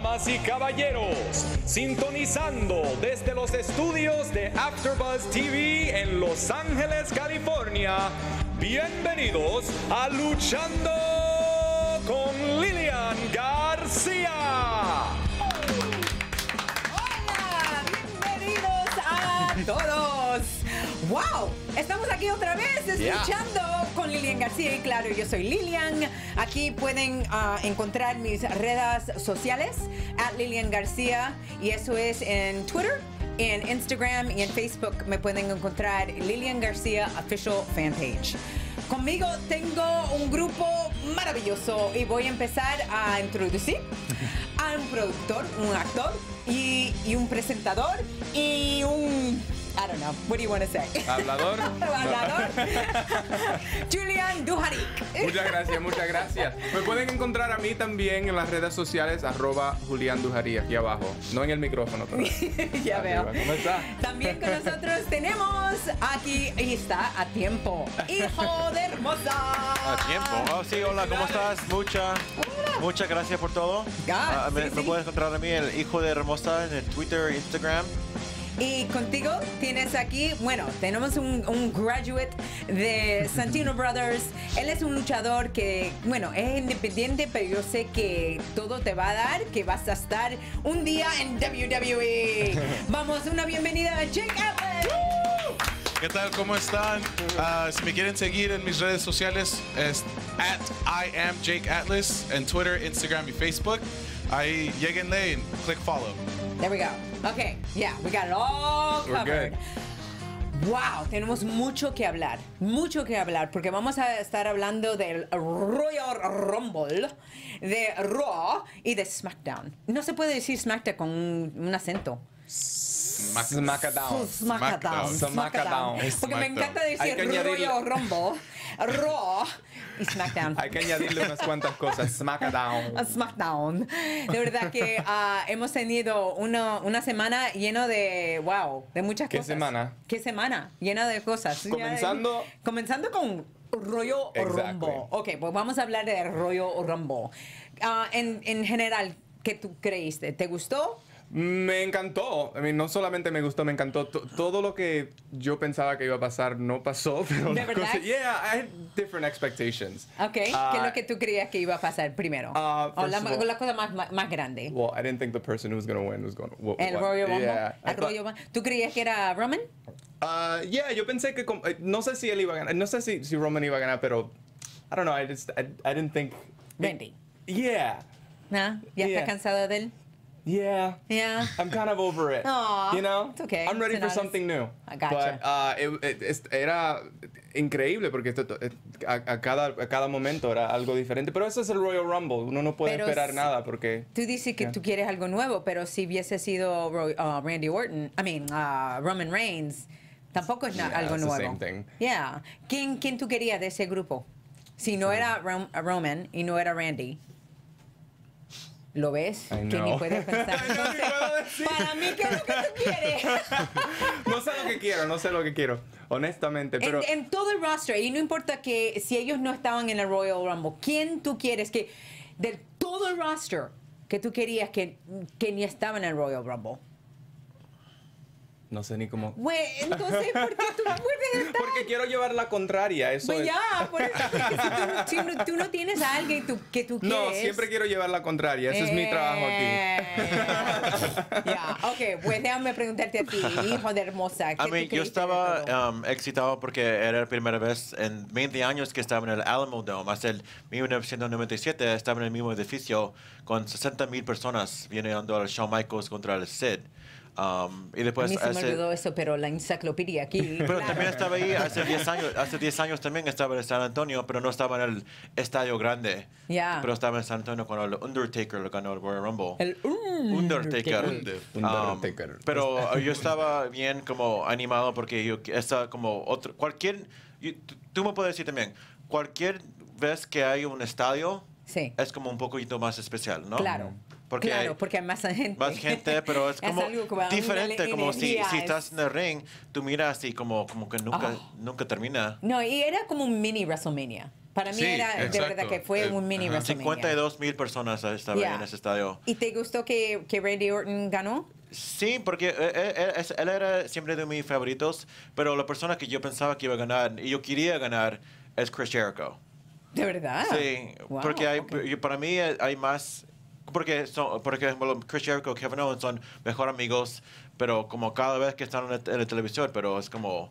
Damas y caballeros, sintonizando desde los estudios de AfterBuzz TV en Los Ángeles, California. Bienvenidos a Luchando con Lilian García. Hola, bienvenidos a todos. ¡Wow! Estamos aquí otra vez escuchando Lilian García y claro, yo soy Lilian. Aquí pueden ah, encontrar mis redes sociales, at Lilian García, y eso es en Twitter, en Instagram y en Facebook me pueden encontrar Lilian García Official Fan Page. Conmigo tengo un grupo maravilloso y voy a empezar a introducir a un productor, un actor y un presentador y un I don't know. What do you want to say? Hablador. Hablador. Julian Duharik. Muchas gracias, muchas gracias. Me pueden encontrar a mí también en las redes sociales, arroba Julián Dujarí, aquí abajo. No en el micrófono, pero ya arriba. veo. ¿Cómo está? También con nosotros tenemos aquí, y está a tiempo, hijo de hermosa. A tiempo. Oh, sí, hola, ¿cómo estás? Mucha, muchas gracias por todo. Ah, Ah, me, sí, me puedes encontrar a mí, el hijo de Hermosa, en el Twitter, Instagram. Y contigo tienes aquí, bueno, tenemos un, un graduate de Santino Brothers. Él es un luchador que, bueno, es independiente, pero yo sé que todo te va a dar, que vas a estar un día en WWE. Vamos, una bienvenida a Jake Atlas. ¿Qué tal? ¿Cómo están? Ah, si me quieren seguir en mis redes sociales es at I am Jake Atlas en Twitter, Instagram y Facebook. Ahí lleguenle y click follow. There we go. Okay, yeah, we got it all covered. Wow, tenemos mucho que hablar, mucho que hablar, porque vamos a estar hablando del Royal Rumble, de Raw y de SmackDown. No se puede decir SmackDown con un, un acento. Smackdown. SmackDown. Smackdown. Porque me encanta decir Royal Rumble, Raw y SmackDown. Hay que añadirle unas cuantas cosas. Smackdown. SmackDown. De verdad que ah, hemos tenido una, una semana lleno de, wow, de muchas ¿Qué cosas. semana? ¿Qué semana? Llena de cosas. Comenzando- Ya, comenzando con rollo Exactly. Rumble. Ok, pues vamos a hablar de rollo Rumble. Ah, en, en general, ¿qué tú creíste? ¿Te gustó? Me encantó. I mean, no solamente me gustó, me encantó. To- todo lo que yo pensaba que iba a pasar no pasó, pero ¿De verdad? cosa- yeah, I had different expectations. Ok, ¿qué Ah, es lo que tú creías que iba a pasar primero? Ah, o la, all- la cosa más, más, más grande. Well, I didn't think the person who was going to win was going to El Royal Rumble. Yeah. Royal. ¿Tú creías que era Roman? Uh, yeah, yo pensé que no sé si él iba a ganar, no sé si, si Roman iba a ganar, pero I don't know, I just I, I didn't think Randy. Yeah. ¿No? ¿Ya Yeah. estás cansado de él? Yeah. Yeah. I'm kind of over it. Aw, you know? it's okay. I'm ready It's for an something new. I gotcha. But uh, it- it- era increíble porque esto- eh, a, a cada, a cada momento era algo diferente. Pero eso es el Royal Rumble. Uno no puede Pero esperar si- nada porque. Tú dices que Yeah. tú quieres algo nuevo, pero si hubiese sido uh, Randy Orton, I mean, uh, Roman Reigns, tampoco es Yeah, algo it's the nuevo. same thing. Yeah. ¿Quién, ¿Quién tú querías de ese grupo? Si no era Rom- Roman y no era Randy. ¿Lo ves? Que ni puedes pensar. Ni puedo decir. para mí, ¿qué es lo que tú quieres? no sé lo que quiero, no sé lo que quiero. Honestamente, pero. en, en todo el roster, y no importa que si ellos no estaban en el Royal Rumble, ¿quién tú quieres que, de todo el roster, que tú querías que, que ni estaba en el Royal Rumble? No sé ni cómo. Güey, entonces, ¿por qué tú no puedes estar? Porque quiero llevar la contraria. Eso Pues es- ya, por eso, porque si tú, si no- tú no tienes a alguien tú- que tú quieres. No, siempre quiero llevar la contraria. Ese es mi trabajo aquí. aquí. Ya, ok, pues déjame preguntarte a ti, hijo de hermosa. ¿qué A tú mí, yo estaba um, excitado porque era la primera vez en 20 años que estaba en el Alamo Dome. Hasta el 1997 estaba en el mismo edificio con 60 mil personas viendo al Shawn Michaels contra el Sid. Um, y a después mí se me hace- olvidó eso, pero la enciclopedia aquí. Pero claro. también estaba ahí hace 10 años. Hace 10 años también estaba en San Antonio, pero no estaba en el estadio grande. Ya. Pero estaba en San Antonio cuando el Undertaker lo ganó el Royal Rumble. El Undertaker. Undertaker. Um, Undertaker. pero uh, yo estaba bien como animado porque yo estaba como otro cualquier tú me puedes decir también cualquier vez que hay un estadio Sí. es como un poquito más especial, ¿no? Claro. Porque claro, hay porque hay más gente. más gente, pero es como algo como diferente, como si, si es- estás en el ring, tú miras y como, como que nunca, Oh. nunca termina. No, y era como un mini WrestleMania. Para mí Sí, era de exacto. verdad que fue Eh, un mini ajá. WrestleMania. 52 mil personas estaban Yeah. en ese estadio. ¿Y te gustó que, que Randy Orton ganó? Sí, porque eh, eh, es- él era siempre de mis favoritos, pero la persona que yo pensaba que iba a ganar y yo quería ganar es Chris Jericho. ¿De verdad? Sí, Wow, porque hay, ok. y para mí hay más, porque son, porque bueno, Chris Jericho y Kevin Owens son mejor amigos, pero como cada vez que están en el, en el televisor, pero es como,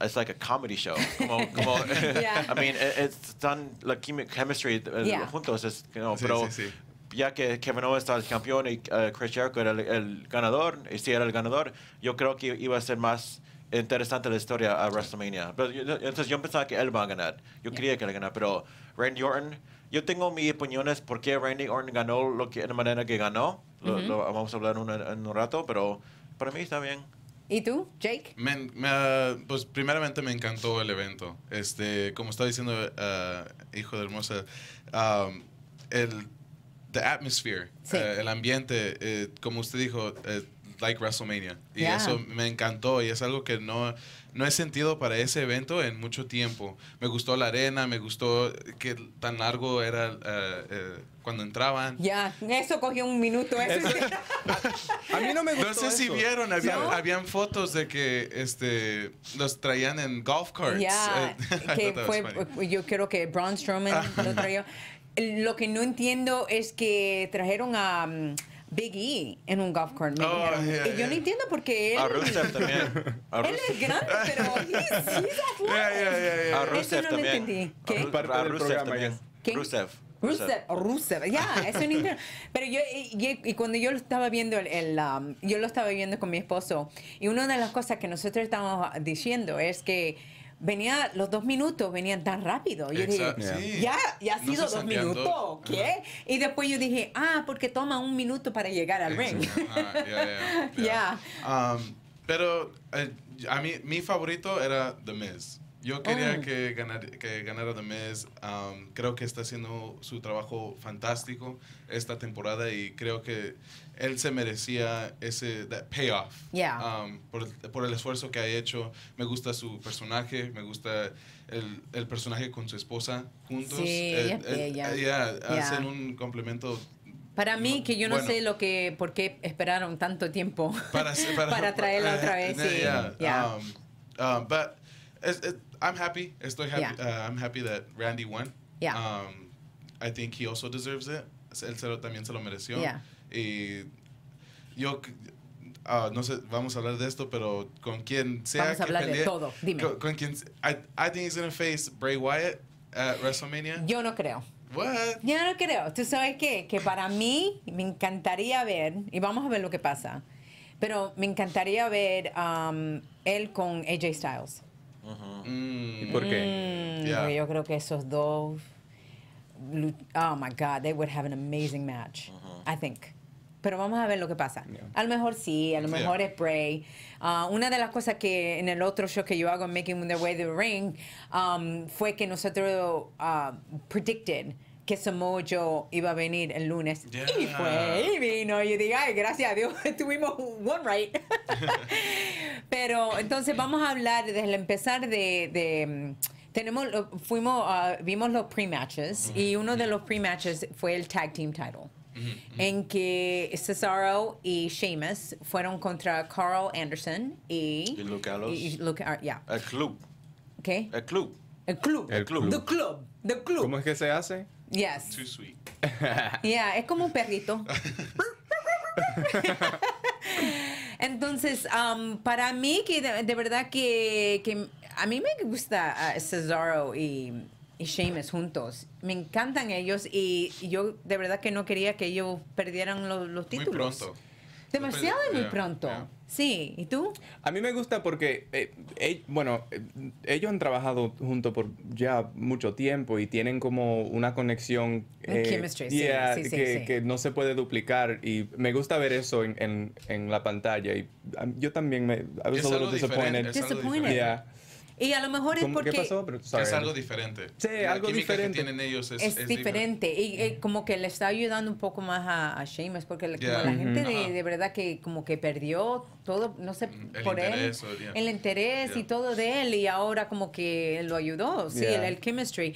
it's like a comedy show, como, como Yeah. I mean, es tan la chemistry eh, Yeah. juntos, es, you know, Sí, pero sí, sí. ya que Kevin Owens está el campeón y eh, Chris Jericho era el, el ganador, y si era el ganador, yo creo que iba a ser más interesante la historia a WrestleMania. Pero yo- entonces yo pensaba que él va a ganar. Yo quería que él ganara, pero Randy Orton, yo tengo mis opiniones por qué Randy Orton ganó lo que, de la manera que ganó. Lo, lo vamos a hablar en un, en un rato, pero para mí está bien. ¿Y tú, Jake? Me- me- pues primeramente me encantó el evento. Este, como estaba diciendo eh, hijo de hermosa, um, el the atmosphere, Sí. eh, el ambiente, eh, como usted dijo, eh, like WrestleMania. Y Yeah. eso me encantó y es algo que no no he sentido para ese evento en mucho tiempo. Me gustó la arena, me gustó que tan largo era eh, eh, cuando entraban. Ya, eso cogió un minuto. Eso. A mí no me gustó No sé si eso. vieron, habían, ¿No? habían fotos de que este los traían en golf carts. Ya, I que fue, funny. yo creo que Braun Strowman lo trajo. Lo que no entiendo es que trajeron a um, Big E en un golf cart. me Oh, dijeron. yeah, y yo yeah. no entiendo porque él, A Rusev también. A él es Rusev, grande, pero he's, he's. Yeah, yeah, yeah, yeah. a Rusev no también. entendí. ¿Qué? A Ru- Parte a Rusev también. ¿Quién? Rusev. Rusev, Rusev, ya, eso no entiendo. Pero yo, y, y cuando yo lo estaba viendo, el, el, um, yo lo estaba viendo con mi esposo, y una de las cosas que nosotros estábamos diciendo es que venía, los dos minutos venían tan rápido. Yo dije, Exacto, sí. ya, ya ha No sido dos minutos, dos. ¿qué? Y después yo dije, ah, porque toma un minuto para llegar al ring. Ajá, yeah, yeah, yeah. Um, pero eh, a mí mi favorito era The Miz. Yo quería Oh. que, ganar, que ganara The Miz. Um, creo que está haciendo su trabajo fantástico esta temporada y creo que él se merecía ese that payoff Yeah. um, por, por el esfuerzo que ha hecho. Me gusta su personaje, me gusta el, el personaje con su esposa juntos. Sí, ella Eh, es eh, bella. yeah, Yeah. Hacen un complemento Para mí, que yo no Bueno. sé lo que, por qué esperaron tanto tiempo para, para, para traerla otra vez. Yeah, Sí. Um, um, but it's, it, I'm happy. Estoy happy. Yeah. Uh, I'm happy that Randy won. Yeah. Um, I think he also deserves it. Él se lo- también se lo mereció. Yeah. Y yo uh, no sé, vamos a hablar de esto, pero con quien sea Vamos a que hablar de todo. Dime. Con, con quien, I, I think he's gonna face Bray Wyatt at WrestleMania. Yo no creo. What? Yo no creo. ¿Tú sabes qué? Que para mí me encantaría ver, y vamos a ver lo que pasa, pero me encantaría ver um, él con AJ Styles. Mm. ¿Y por qué? Mm, Yeah. porque yo creo que esos dos, oh my God, they would have an amazing match, I think. Pero vamos a ver lo que pasa. Yeah. A lo mejor sí, a lo Yeah. mejor es Bray. Ah, una de las cosas que en el otro show que yo hago Making Their Way to the Ring um, fue que nosotros ah, predicted que Samoa Joe iba a venir el lunes. Y Yeah. fue, y vino. Y yo digo, ay, gracias a Dios, tuvimos one right. Pero entonces vamos a hablar desde el empezar de... de, mm, tenemos, fuimos, ah, vimos los pre-matches y uno de los pre-matches fue el tag team title. En que Cesaro y Sheamus fueron contra Carl Anderson y... Y Luke Gallows. y Luke, ah, yeah. El club. ¿Qué? El club. El club. El club. The club. The club. ¿Cómo es que se hace? Yes. Too sweet. Yeah, es como un perrito. Entonces, um, para mí, que de, de verdad que, que a mí me gusta uh, Cesaro y, y Sheamus juntos. Me encantan ellos y yo de verdad que no quería que ellos perdieran los, los Muy títulos. pronto. Demasiado y muy pronto. yeah. Sí, ¿y tú? A mí me gusta porque, eh, eh, bueno, eh, ellos han trabajado juntos por ya mucho tiempo y tienen como una conexión Un chemistry, sí, yeah, sí, sí, que, sí. que no se puede duplicar y me gusta ver eso en, en, en la pantalla y um, yo también me, I was Es a little disappointed. Disappointed. Yeah. Y a lo mejor es ¿Cómo- porque ¿Qué pasó? Pero, Que es algo diferente. Sí, La algo diferente. que tienen ellos es, es, es diferente y eh, como que le está ayudando un poco más a, a Sheamus porque la- como Yeah. la gente Ujú. de, Ajá. de verdad que como que perdió todo no sé Mm, el por él interés, o- yeah. el interés y Yeah. todo de él y ahora como que lo ayudó sí Yeah. el, el chemistry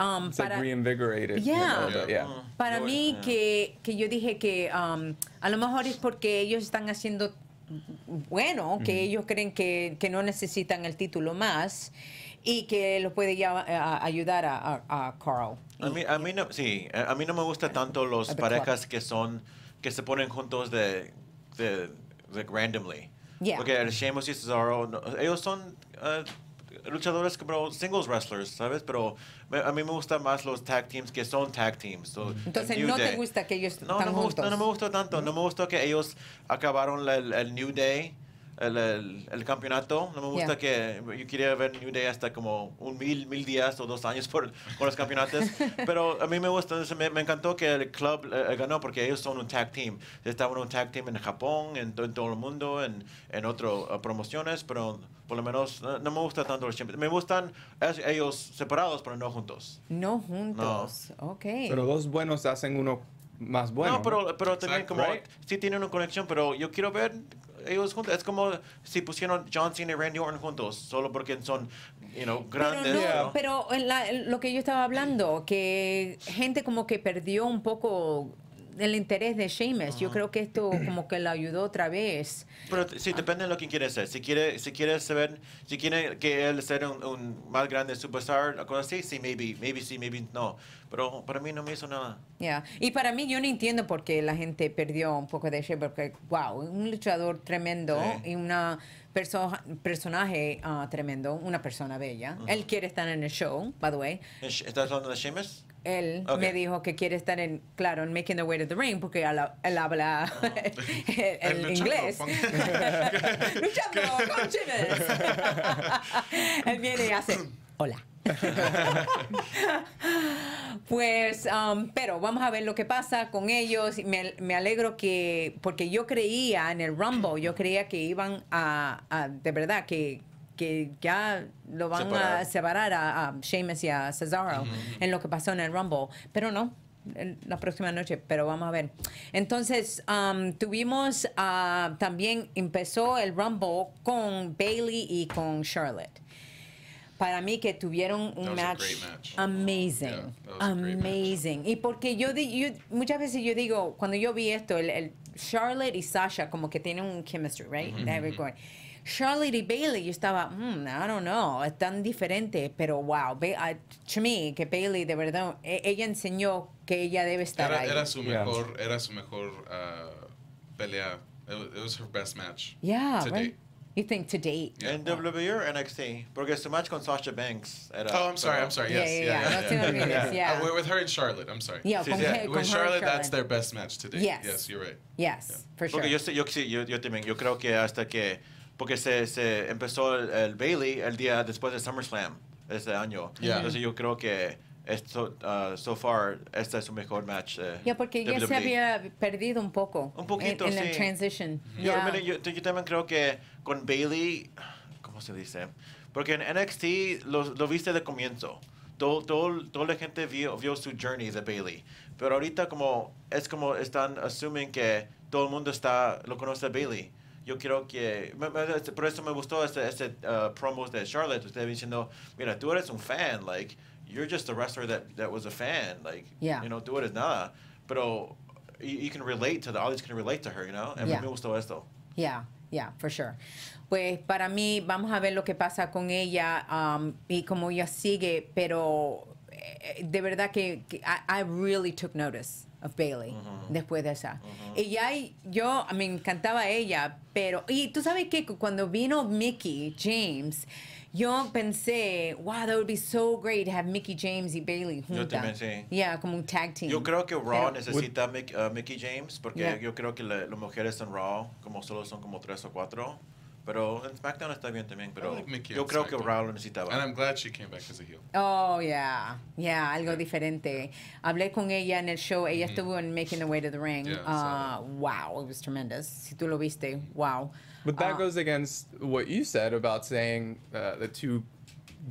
Um, It's like para reinvigorated. Yeah. the- yeah. para mí yeah. que, que yo dije que um, a lo mejor es porque ellos están haciendo bueno, que ellos creen que, que no necesitan el título más y que lo puede ya a- ayudar a, a, a Carl. A mí, a mí no, sí, a mí no me gusta tanto los parejas que son, que se ponen juntos de, de, de randomly. Yeah. Porque el Sheamus y Cesaro, no, ellos son eh, luchadores como singles wrestlers, ¿sabes? Pero me- a mí me gustan más los tag teams que son tag teams. So, Entonces, ¿no te Day. gusta que ellos No, están no me, gusta, juntos? no me gustó tanto. No me gustó que ellos acabaron el, el New Day, el, el, el campeonato. No me gusta que yo quería ver New Day hasta como un mil, mil días o dos años por, por los campeonatos. Pero a mí me gusta, me, me encantó que el club eh, ganó porque ellos son un tag team. Estaban en un tag team en Japón, en, en todo el mundo, en, en otras promociones, pero por lo menos no, no me gusta tanto los champions. Me gustan es- ellos separados, pero no juntos. No juntos. Ok. Pero dos buenos hacen uno más bueno. no, pero, pero también Exacto. como Right. sí tienen una conexión, pero yo quiero ver ellos juntos. Es como si pusieron John Cena y Randy Orton juntos, solo porque son, you know, Pero, grandes. no, Yeah. ¿no? pero en la- en lo que yo estaba hablando, que gente como que perdió un poco el interés de Sheamus. Yo creo que esto como que lo ayudó otra vez. Pero sí, depende de lo que quiere ser. Si quiere, si quiere saber, si quiere que él sea un, un más grande superstar, cosa así, sí, maybe, maybe sí, maybe no. Pero para mí no me hizo nada. Yeah. Y para mí yo no entiendo por qué la gente perdió un poco de Sheamus, porque, wow, un luchador tremendo Sí. y una perso- personaje ah, tremendo, una persona bella. Él quiere estar en el show, by the way. ¿Estás hablando de Sheamus? Él Ok. me dijo que quiere estar en, claro, en Making the Way to the Ring, porque él, él habla el, El luchando, inglés. luchando con Sheamus. él viene y hace, hola. Pues, um, pero vamos a ver lo que pasa con ellos. Me, me alegro que, porque yo creía en el Rumble, yo creía que iban a, a- de verdad, que, que ya lo van a Separar. separar a, a Sheamus y a Cesaro en lo que pasó en el Rumble, pero no. La próxima noche, pero vamos a ver. Entonces, um, tuvimos ah, también empezó el Rumble con Bailey y con Charlotte. Para mí que tuvieron un match, match. amazing, Yeah, that was a great match. amazing. Y porque yo, yo- muchas veces yo digo, cuando yo vi esto, el, el Charlotte y Sasha como que tienen un chemistry, right? It going. Charlotte y Bailey, yo estaba, mm, I don't know, es tan diferente, pero wow, I- to me, que Bailey de verdad, e- ella enseñó que ella debe estar Era, ahí. era su Yeah. mejor, era su mejor uh, pelea. It was, it was her best match. yeah, to right? date. You think to date? Yeah. En WWE o NXT? Porque su match con Sasha Banks era... Oh, I'm sorry. I'm sorry. Yeah, Yes, yeah, yeah, yeah. yeah. No te olvides, yeah. Uh, we're with her and Charlotte. I'm sorry. Yeah, Sí, con, her- con With Charlotte, and that's their best match today. Yes. Yes, you're right. Yes, for sure. Porque yo, yo, sí, yo, yo también, yo creo que hasta que, porque se, se empezó el, el Bailey el día después de SummerSlam ese año. Yeah. Entonces yo creo que esto, uh, so far, este es su mejor match. eh, Ya, porque ya se WWE. había perdido un poco. Un poquito, en, en sí. la transition. Yo, mire, yo, yo también creo que con Bailey, ¿cómo se dice? Porque en NXT lo, lo viste de comienzo. Todo, todo- toda la gente vio, vio su journey de Bailey. Pero ahorita como es como están assuming que todo el mundo está lo conoce a Bailey. Yo creo que me- por eso me gustó ese, ese uh, promos de Charlotte. Usted diciendo, mira, tú eres un fan, like you're just a wrestler that, that was a fan, like Yeah. you know, tú eres nada. Pero you, you can relate to the audience can relate to her, you know. A mí Yeah. me gustó esto. Yeah, yeah, for sure. Pues para mí, vamos a ver lo que pasa con ella um, y cómo ella sigue, pero eh, de verdad que, que I, I really took notice of Bailey después de esa. Y ya y yo me encantaba ella, pero. Y tú sabes que cuando vino Mickey James. Yo pensé, wow, that would be so great to have Mickey James y Bailey Yo juntas. también, sí. Yeah, como un tag team. Yo creo que Raw Pero- necesita a Mick- a Mickey James porque Yeah. yo creo que las mujeres en Raw como solo son como tres o cuatro. Pero en SmackDown está bien también. Pero like yo creo que SmackDown. Raw lo necesitaba. And I'm glad she came back as a heel. Oh, yeah. Yeah, algo diferente. Hablé con ella en el show. Ella estuvo en Making the Way to the Ring. Yeah, Ah, wow, it was tremendous. Si tú lo viste, wow. But that Ah, goes against what you said about saying uh, the two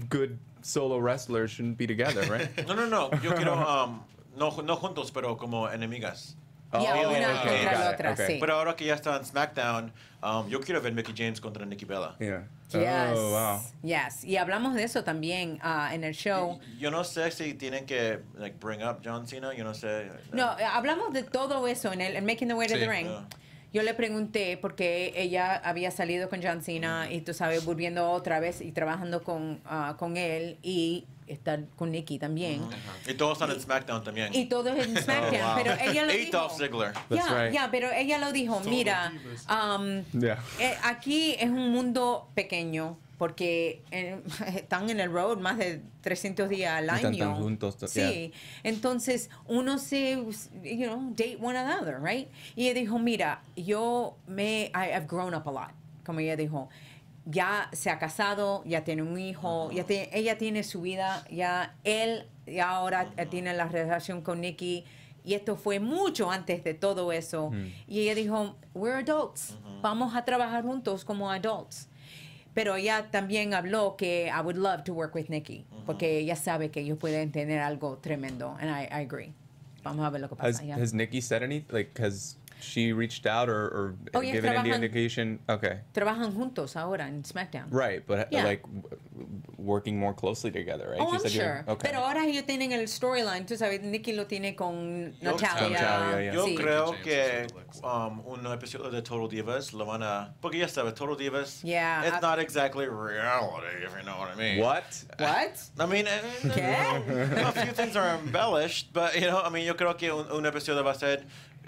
good solo wrestlers shouldn't be together, right? No, no, no. Yo quiero, um, no, no juntos, pero como enemigas. Oh, una okay, contra la otra, okay. sí. Pero ahora que ya está en SmackDown, um, yo quiero ver Mickey James contra Nikki Bella. Yeah. Yes. Oh, wow. Yes. Y hablamos de eso también ah, en el show. Yo no sé si tienen que like, bring up John Cena, yo no sé. No, eh, hablamos de todo eso en el en Making the Way to Sí. the Ring. Ah. Yo le pregunté porque ella había salido con John Cena y tú sabes, volviendo otra vez y trabajando con, ah, con él y estar con Nikki también. Y todos están en SmackDown también. Y todo es en SmackDown, Oh, wow. pero ella lo dijo. Dolph Ziggler. That's Ya, right. ya, pero ella lo dijo, Todos mira, um, Yeah. eh, aquí es un mundo pequeño porque eh, están en el road más de 300 días al están año. tan juntos, to- Sí, entonces uno se, you know, date one another, right? Y ella dijo, mira, yo me, I, have grown up a lot, como ella dijo. Ya se ha casado, ya tiene un hijo, ya te- ella tiene su vida, ya él ya ahora tiene la relación con Nicky y esto fue mucho antes de todo eso. Y ella dijo, we're adults, vamos a trabajar juntos como adults. Pero ella también habló que I would love to work with Nikki, porque ella sabe que ellos pueden tener algo tremendo, and I, I agree. Vamos a ver lo que Has, pasa. ya. has Nikki said anything? Like, has she reached out or, or Oh, yeah, given any indication? Okay. Trabajan juntos ahora en SmackDown. Right, but Yeah. like w- w- working more closely together, right? Oh, She I'm said you're- sure. Okay. Pero ahora ellos tienen el storyline, tú sabes, Nikki lo tiene con Yo- Natalia. Natalia, yeah. Yo Sí. creo que is um, un episodio de Total Divas lo van a. Porque ya sabes, Total Divas. Yeah, It's I- not exactly reality, if you know what I mean. what? What? I mean, eh, ¿Qué? a few things are embellished, but you know, I mean, yo creo que un, un episodio va a ser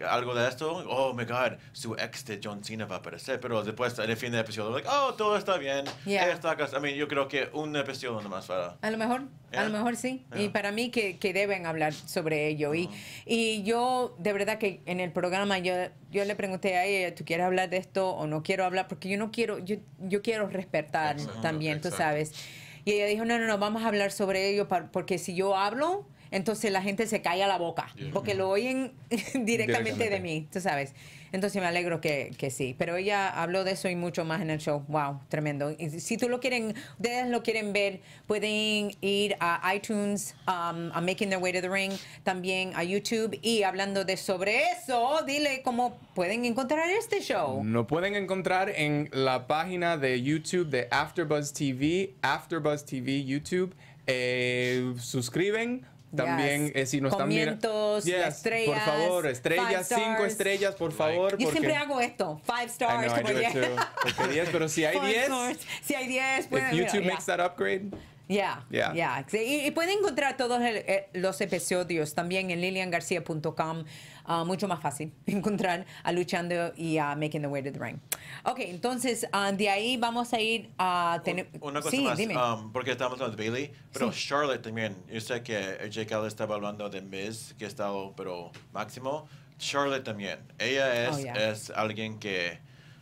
algo de esto. Oh my God, su ex de John Cena va a aparecer, pero después en el fin del episodio, like, oh, todo está bien. Yeah. Ella está cas- I mean, yo creo que un episodio nomás para. A lo mejor, a lo mejor sí. Y para mí que, que deben hablar sobre ello. Y, y yo, de verdad que en el programa yo, yo le pregunté a ella, ¿tú quieres hablar de esto o no quiero hablar? Porque yo no quiero, yo, yo quiero respetar Exacto, también, tú sabes. Y ella dijo, no, no, no, vamos a hablar sobre ello porque si yo hablo, entonces la gente se calla la boca. Yeah. Porque lo oyen directamente de mí, tú sabes. Entonces me alegro que, que sí. Pero ella habló de eso y mucho más en el show. Wow, tremendo. Y si tú lo quieren, ustedes lo quieren ver, pueden ir a iTunes, um, a Making Their Way to the Ring, también a YouTube. Y hablando de sobre eso, dile cómo pueden encontrar este show. Nos pueden encontrar en la página de YouTube de AfterBuzz TV, AfterBuzz TV YouTube. Eh, suscriben. También, Yes. eh, si nos están mirando. Comientos, estrellas, Por favor, estrellas, cinco estrellas, por favor. Yo porque- siempre hago esto, five stars. know, como. Porque 10, pero si hay Five 10, stars. Si hay 10, if YouTube ya. makes that upgrade, Ya, Yeah. ya. Sí, Y, y pueden encontrar todos el- eh, los episodios también en liliangarcia.com. Ah, mucho más fácil encontrar a Luchando y a Making the Way to the Ring. Ok, entonces ah, de ahí vamos a ir a tener. Una cosa sí, más, dime. um, porque estamos hablando de Bailey, pero Sí. Charlotte también. Yo sé que Jake Ellis estaba hablando de Miz, que ha estado, pero máximo. Charlotte también. Ella es, Oh, yeah. es alguien que,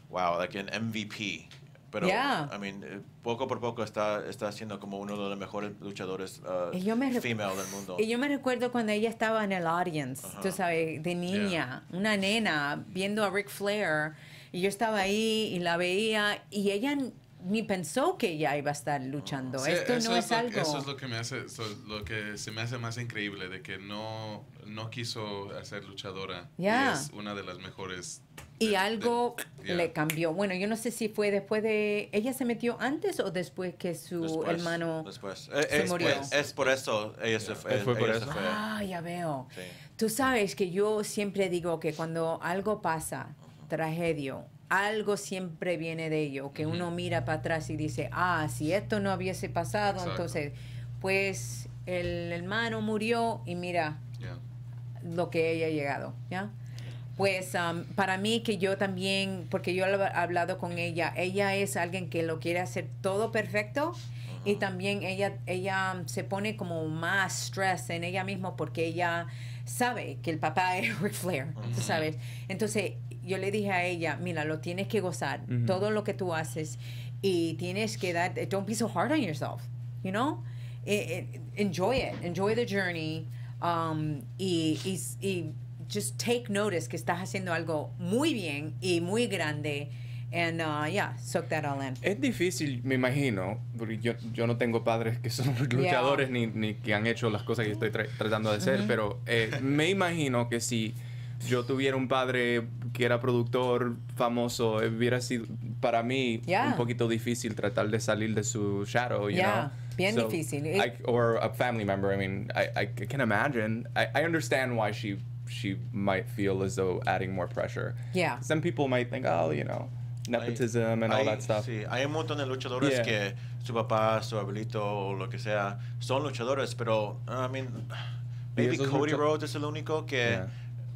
wow, like an MVP. Pero, Yeah. I mean, eh, poco por poco está, está siendo como uno de los mejores luchadores uh, Y yo me female del mundo. Y yo me recuerdo cuando ella estaba en el audience, tú sabes, de niña, una nena, viendo a Ric Flair. Y yo estaba ahí y la veía y ella ni pensó que ella iba a estar luchando. Sí, Esto no es, lo, algo. Eso es lo que me hace, so- lo que se me hace más increíble de que no, no quiso hacer luchadora. y Ya. es una de las mejores. Y de- algo de- yeah. le cambió. Bueno, yo no sé si fue después de... ¿Ella se metió antes o después que su Después, hermano... Después. Eh, se es, murió. es- es por eso ella se fue. ¿Fue por ella eso? se fue. Ah, ya veo. Sí. Tú sabes que yo siempre digo que cuando algo pasa, tragedia, algo siempre viene de ello, que uno mira para atrás y dice, ah, si esto no hubiese pasado, Exacto. entonces, pues el hermano murió y mira Yeah. lo que ella ha llegado, ¿ya? Pues um, para mí que yo también, porque yo he hablado con ella, ella es alguien que lo quiere hacer todo perfecto y también ella, ella se pone como más stress en ella misma porque ella sabe que el papá es Ric Flair, tú sabes. Entonces yo le dije a ella, mira, lo tienes que gozar, todo lo que tú haces y tienes que dar, don't be so hard on yourself, you know? Eh, eh, enjoy it, enjoy the journey um, y, y, y just take notice que estás haciendo algo muy bien y muy grande and uh, yeah, soak that all in. Es difícil, me imagino, porque yo, yo no tengo padres que son luchadores ni, ni que han hecho las cosas que estoy tra- tratando de hacer, pero eh, me imagino que si yo tuviera un padre que era productor famoso, eh, hubiera sido para mí Yeah. un poquito difícil tratar de salir de su shadow, you Yeah, know? bien difícil. I, or a family member. I mean, I, I can imagine. I, I understand why she she might feel as though adding more pressure. Yeah. Some people might think, oh, you know, nepotism and all Hay- that stuff. Sí, hay un montón de luchadores Yeah. que su papá, su abuelito o lo que sea son luchadores, pero I mean, maybe Cody lucha- Rhodes es el único que, Yeah.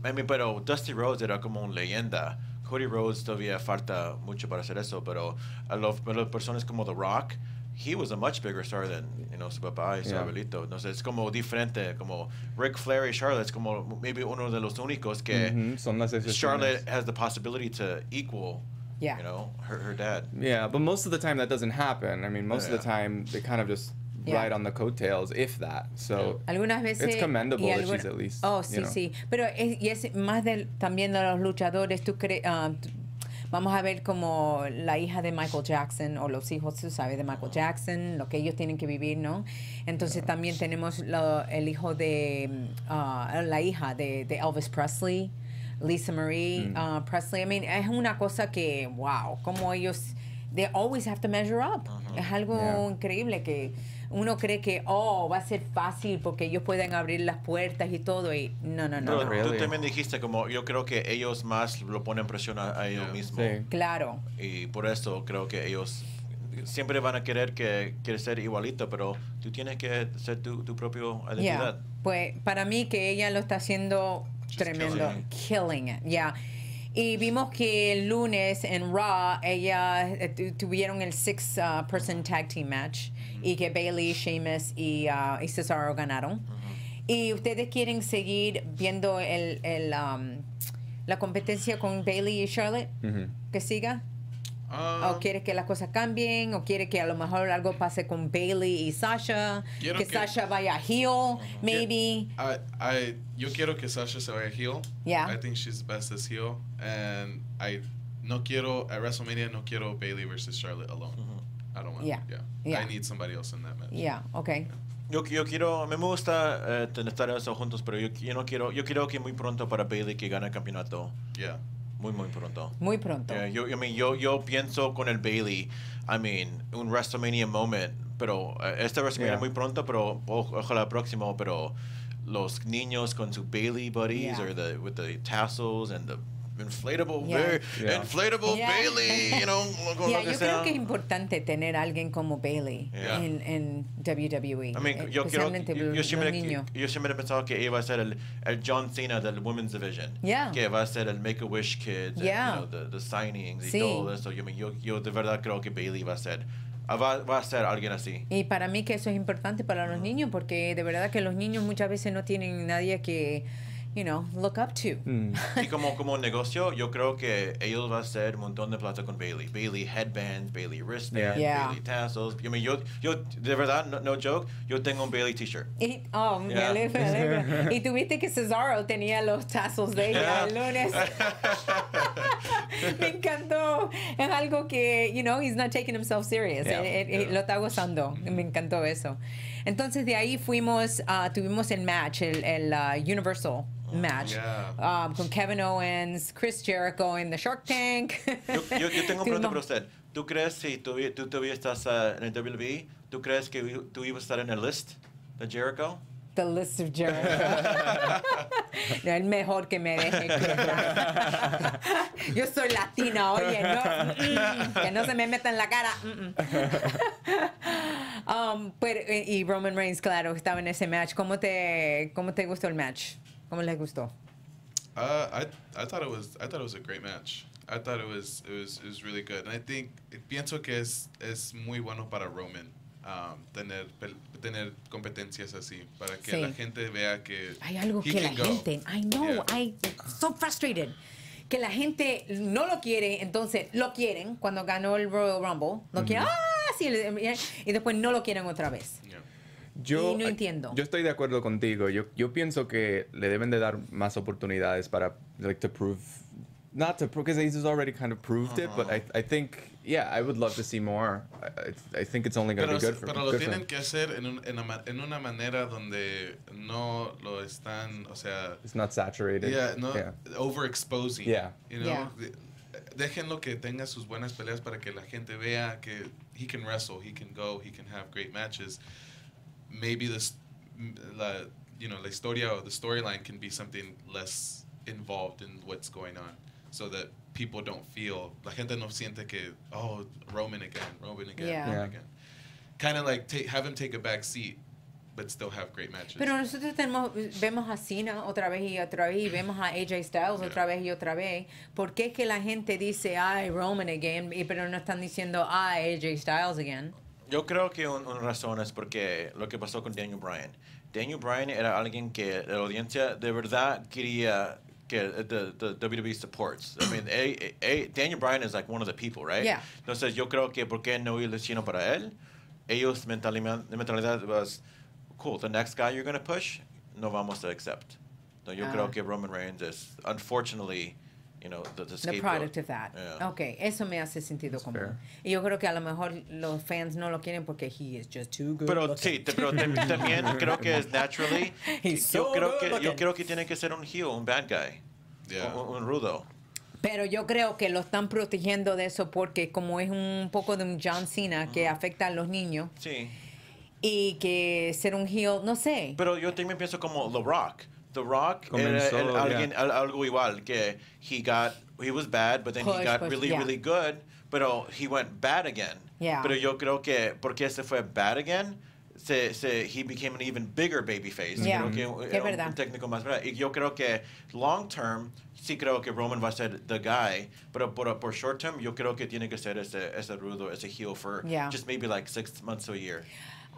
I mean, pero Dusty Rhodes era como una leyenda. Cody Rhodes todavía falta mucho para hacer eso, pero a los, a las personas como The Rock, he was a much bigger star than you know, su papá y su Yeah. abuelito. Entonces es como diferente, como Ric Flair y Charlotte es como maybe uno de los únicos que Ujú, son las. Charlotte has the possibility to equal, Yeah. you know, her, her dad. Yeah, but most of the time that doesn't happen. I mean, most of the time they kind of just Yeah. ride on the coattails, if that. So Algunas veces. It's commendable that alguna- she's at least, Oh, you sí, know. sí. Pero es, y es más del, también de los luchadores. Tú crees. Ah, vamos a ver como la hija de Michael Jackson o los hijos, tú sabes, de Michael Jackson, lo que ellos tienen que vivir, ¿no? Entonces también tenemos lo- el hijo de. ah, la hija de, de Elvis Presley. Lisa Marie Mm. ah, Presley. I mean, es una cosa que, wow, como ellos, they always have to measure up. Es algo Yeah. increíble que uno cree que, oh, va a ser fácil porque ellos pueden abrir las puertas y todo. Y no, no, no. Pero no. tú también dijiste como yo creo que ellos más lo ponen presión a, a ellos Yeah. mismos. Sí. Claro. Y por eso creo que ellos siempre van a querer que quieres ser igualito, pero tú tienes que ser tu, tu propio Yeah. identidad. Pues para mí que ella lo está haciendo She's tremendo. killing Killing it, yeah. Y vimos que el lunes en Raw ella eh, tu- tuvieron el six uh, person tag team match y que Bailey, Sheamus y, uh, y Cesaro ganaron. Y ustedes quieren seguir viendo el, el, um, la competencia con Bailey y Charlotte Ujú. que siga. ¿O quiere que las cosas cambien? ¿O quiere que a lo mejor algo pase con Bailey y Sasha? Quiero Que, que- Sasha vaya heel, maybe. I, I, yo quiero que Sasha se vaya heel. Yeah. I think she's best as heel. And I no quiero, at WrestleMania, no quiero Bailey versus Charlotte alone. I don't want Yeah. yeah. Yeah. I need somebody else in that match. Yeah, okay. Yo, yo quiero, me gusta eh, tener- estar eso juntos, pero yo, yo no quiero, yo quiero que muy pronto para Bailey que gane el campeonato. Yeah. Muy, muy pronto. Muy pronto. Yeah, yo, I mean, yo, yo pienso con el Bailey, I mean, un WrestleMania moment, pero eh, este WrestleMania Yeah. muy pronto, pero o- ojalá próximo, pero los niños con su Bailey buddies Yeah. or the with the tassels and the inflatable, Yeah. very Yeah. inflatable Yeah. Bailey, you know, Yeah, yo sea. creo que es importante tener a alguien como Bailey en, en WWE. I mean, yo, quiero, yo, siempre, los niños. yo siempre he pensado que iba a ser el, el John Cena del Women's Division. Yeah. Que va a ser el Make-A-Wish Kids. and, you know, the, the signings Sí. y todo eso. Yo, yo, yo de verdad creo que Bailey va a ser, ah, va, va a ser alguien así. Y para mí que eso es importante para los niños porque de verdad que los niños muchas veces no tienen nadie que, you know, look up to. Mm. Y como, como negocio, yo creo que ellos van a hacer un montón de plata con Bailey. Bailey headbands, Bailey wristbands, Yeah. Bailey tassels. Yo, mean, yo, yo, de verdad, no, no joke, yo tengo un Bailey t-shirt. Y, oh, me Yeah. alegra, me alegra. Y tuviste que Cesaro tenía los tassels de ella el lunes. me encantó. Es algo que, you know, he's not taking himself serious. Yeah. Eh, eh, Lo está gozando. Me encantó eso. Entonces de ahí fuimos, ah, tuvimos el match, el, el ah, Universal match. Yeah. um, con Kevin Owens, Chris Jericho en The Shark Tank. Yo, yo, yo tengo una pregunta para usted. ¿Tú crees si tú, tú todavía estás ah, en el WWE, tú crees que tú ibas a estar en el list de Jericho? The List of Jericho. no, el mejor que me deje. Yo soy latina, oye, no, mm, mm, que no se me meta en la cara. mm, mm. Um, pero, y Roman Reigns, claro, estaba en ese match. ¿Cómo te, cómo te gustó el match? ¿Cómo les gustó? Uh, I I thought it was I thought it was a great match. I thought it was it was it was really good, and I think pienso que es es muy bueno para Roman um, tener tener competencias así para que Sí. la gente vea que Hay algo que la go. gente, I know, Yeah. I so frustrated. Que la gente no lo quiere, entonces lo quieren cuando ganó el Royal Rumble. Lo quieren, ah, sí, y después no lo quieren otra vez. Yeah. Yo, Y no entiendo. Yo estoy de acuerdo contigo. Yo, yo pienso que le deben de dar más oportunidades para, like, to prove not to because he's already kind of proved it, but I, I think yeah, I would love to see more. I, I- I think it's only going to be good for pero lo good for tienen him. que hacer en, un- en, una, ma- en una manera donde no lo están, o sea, It's not saturated. yeah, no yeah. overexposing. Yeah. You know, Yeah. De- déjenlo que tenga sus buenas peleas para que la gente vea que he can wrestle, he can go, he can have great matches. Maybe this, la, you know, la historia or the storyline can be something less involved in what's going on, so that people don't feel la gente no siente que oh Roman again, Roman again, Yeah. Roman Yeah. again. Kind of like take, have him take a back seat, but still have great matches. Pero nosotros tenemos, vemos a Cena otra vez y otra vez y vemos a AJ Styles otra vez y otra vez. ¿Por qué es que la gente dice, ay, Roman again, y- pero no están diciendo, ay, AJ Styles again? Yo creo que un- una razón es porque lo que pasó con Daniel Bryan. Daniel Bryan era alguien que la audiencia de verdad quería que the, the WWE supports. I mean, a, a, Daniel Bryan is like one of the people, right? Yeah. Entonces yo creo que por qué no ir chino para él, ellos mentalidad, mentalidad was cool. The next guy you're gonna push, no vamos a accept. No, yo Ah. creo que Roman Reigns is unfortunately, you know, the, the product of that. Yeah. Ok, eso me hace sentido That's común. fair. Y yo creo que a lo mejor los fans no lo quieren porque he is just too good. Pero looking. sí, te- pero te- también creo que es naturally. He's yo so creo good que yo looking. creo que tiene que ser un heel, un bad guy, yeah. un, un rudo. Pero yo creo que lo están protegiendo de eso porque como es un poco de un John Cena que afecta a los niños Sí. y que ser un heel, no sé. Pero yo también pienso como The Rock. The Rock uh, Comenzó, era el- yeah. alguien al- algo igual que he got he was bad, but then he got push, really yeah. really good, pero he went bad again. Yeah. Pero yo creo que porque se fue bad again, se, se, he became an even bigger babyface. Yeah. Creo que mm-hmm. Es era verdad. un técnico más verdad. Y yo creo que long term sí creo que Roman va a ser the guy, pero por, por short term yo creo que tiene que ser ese, ese rudo, ese heel for Yeah. just maybe like six months to a year.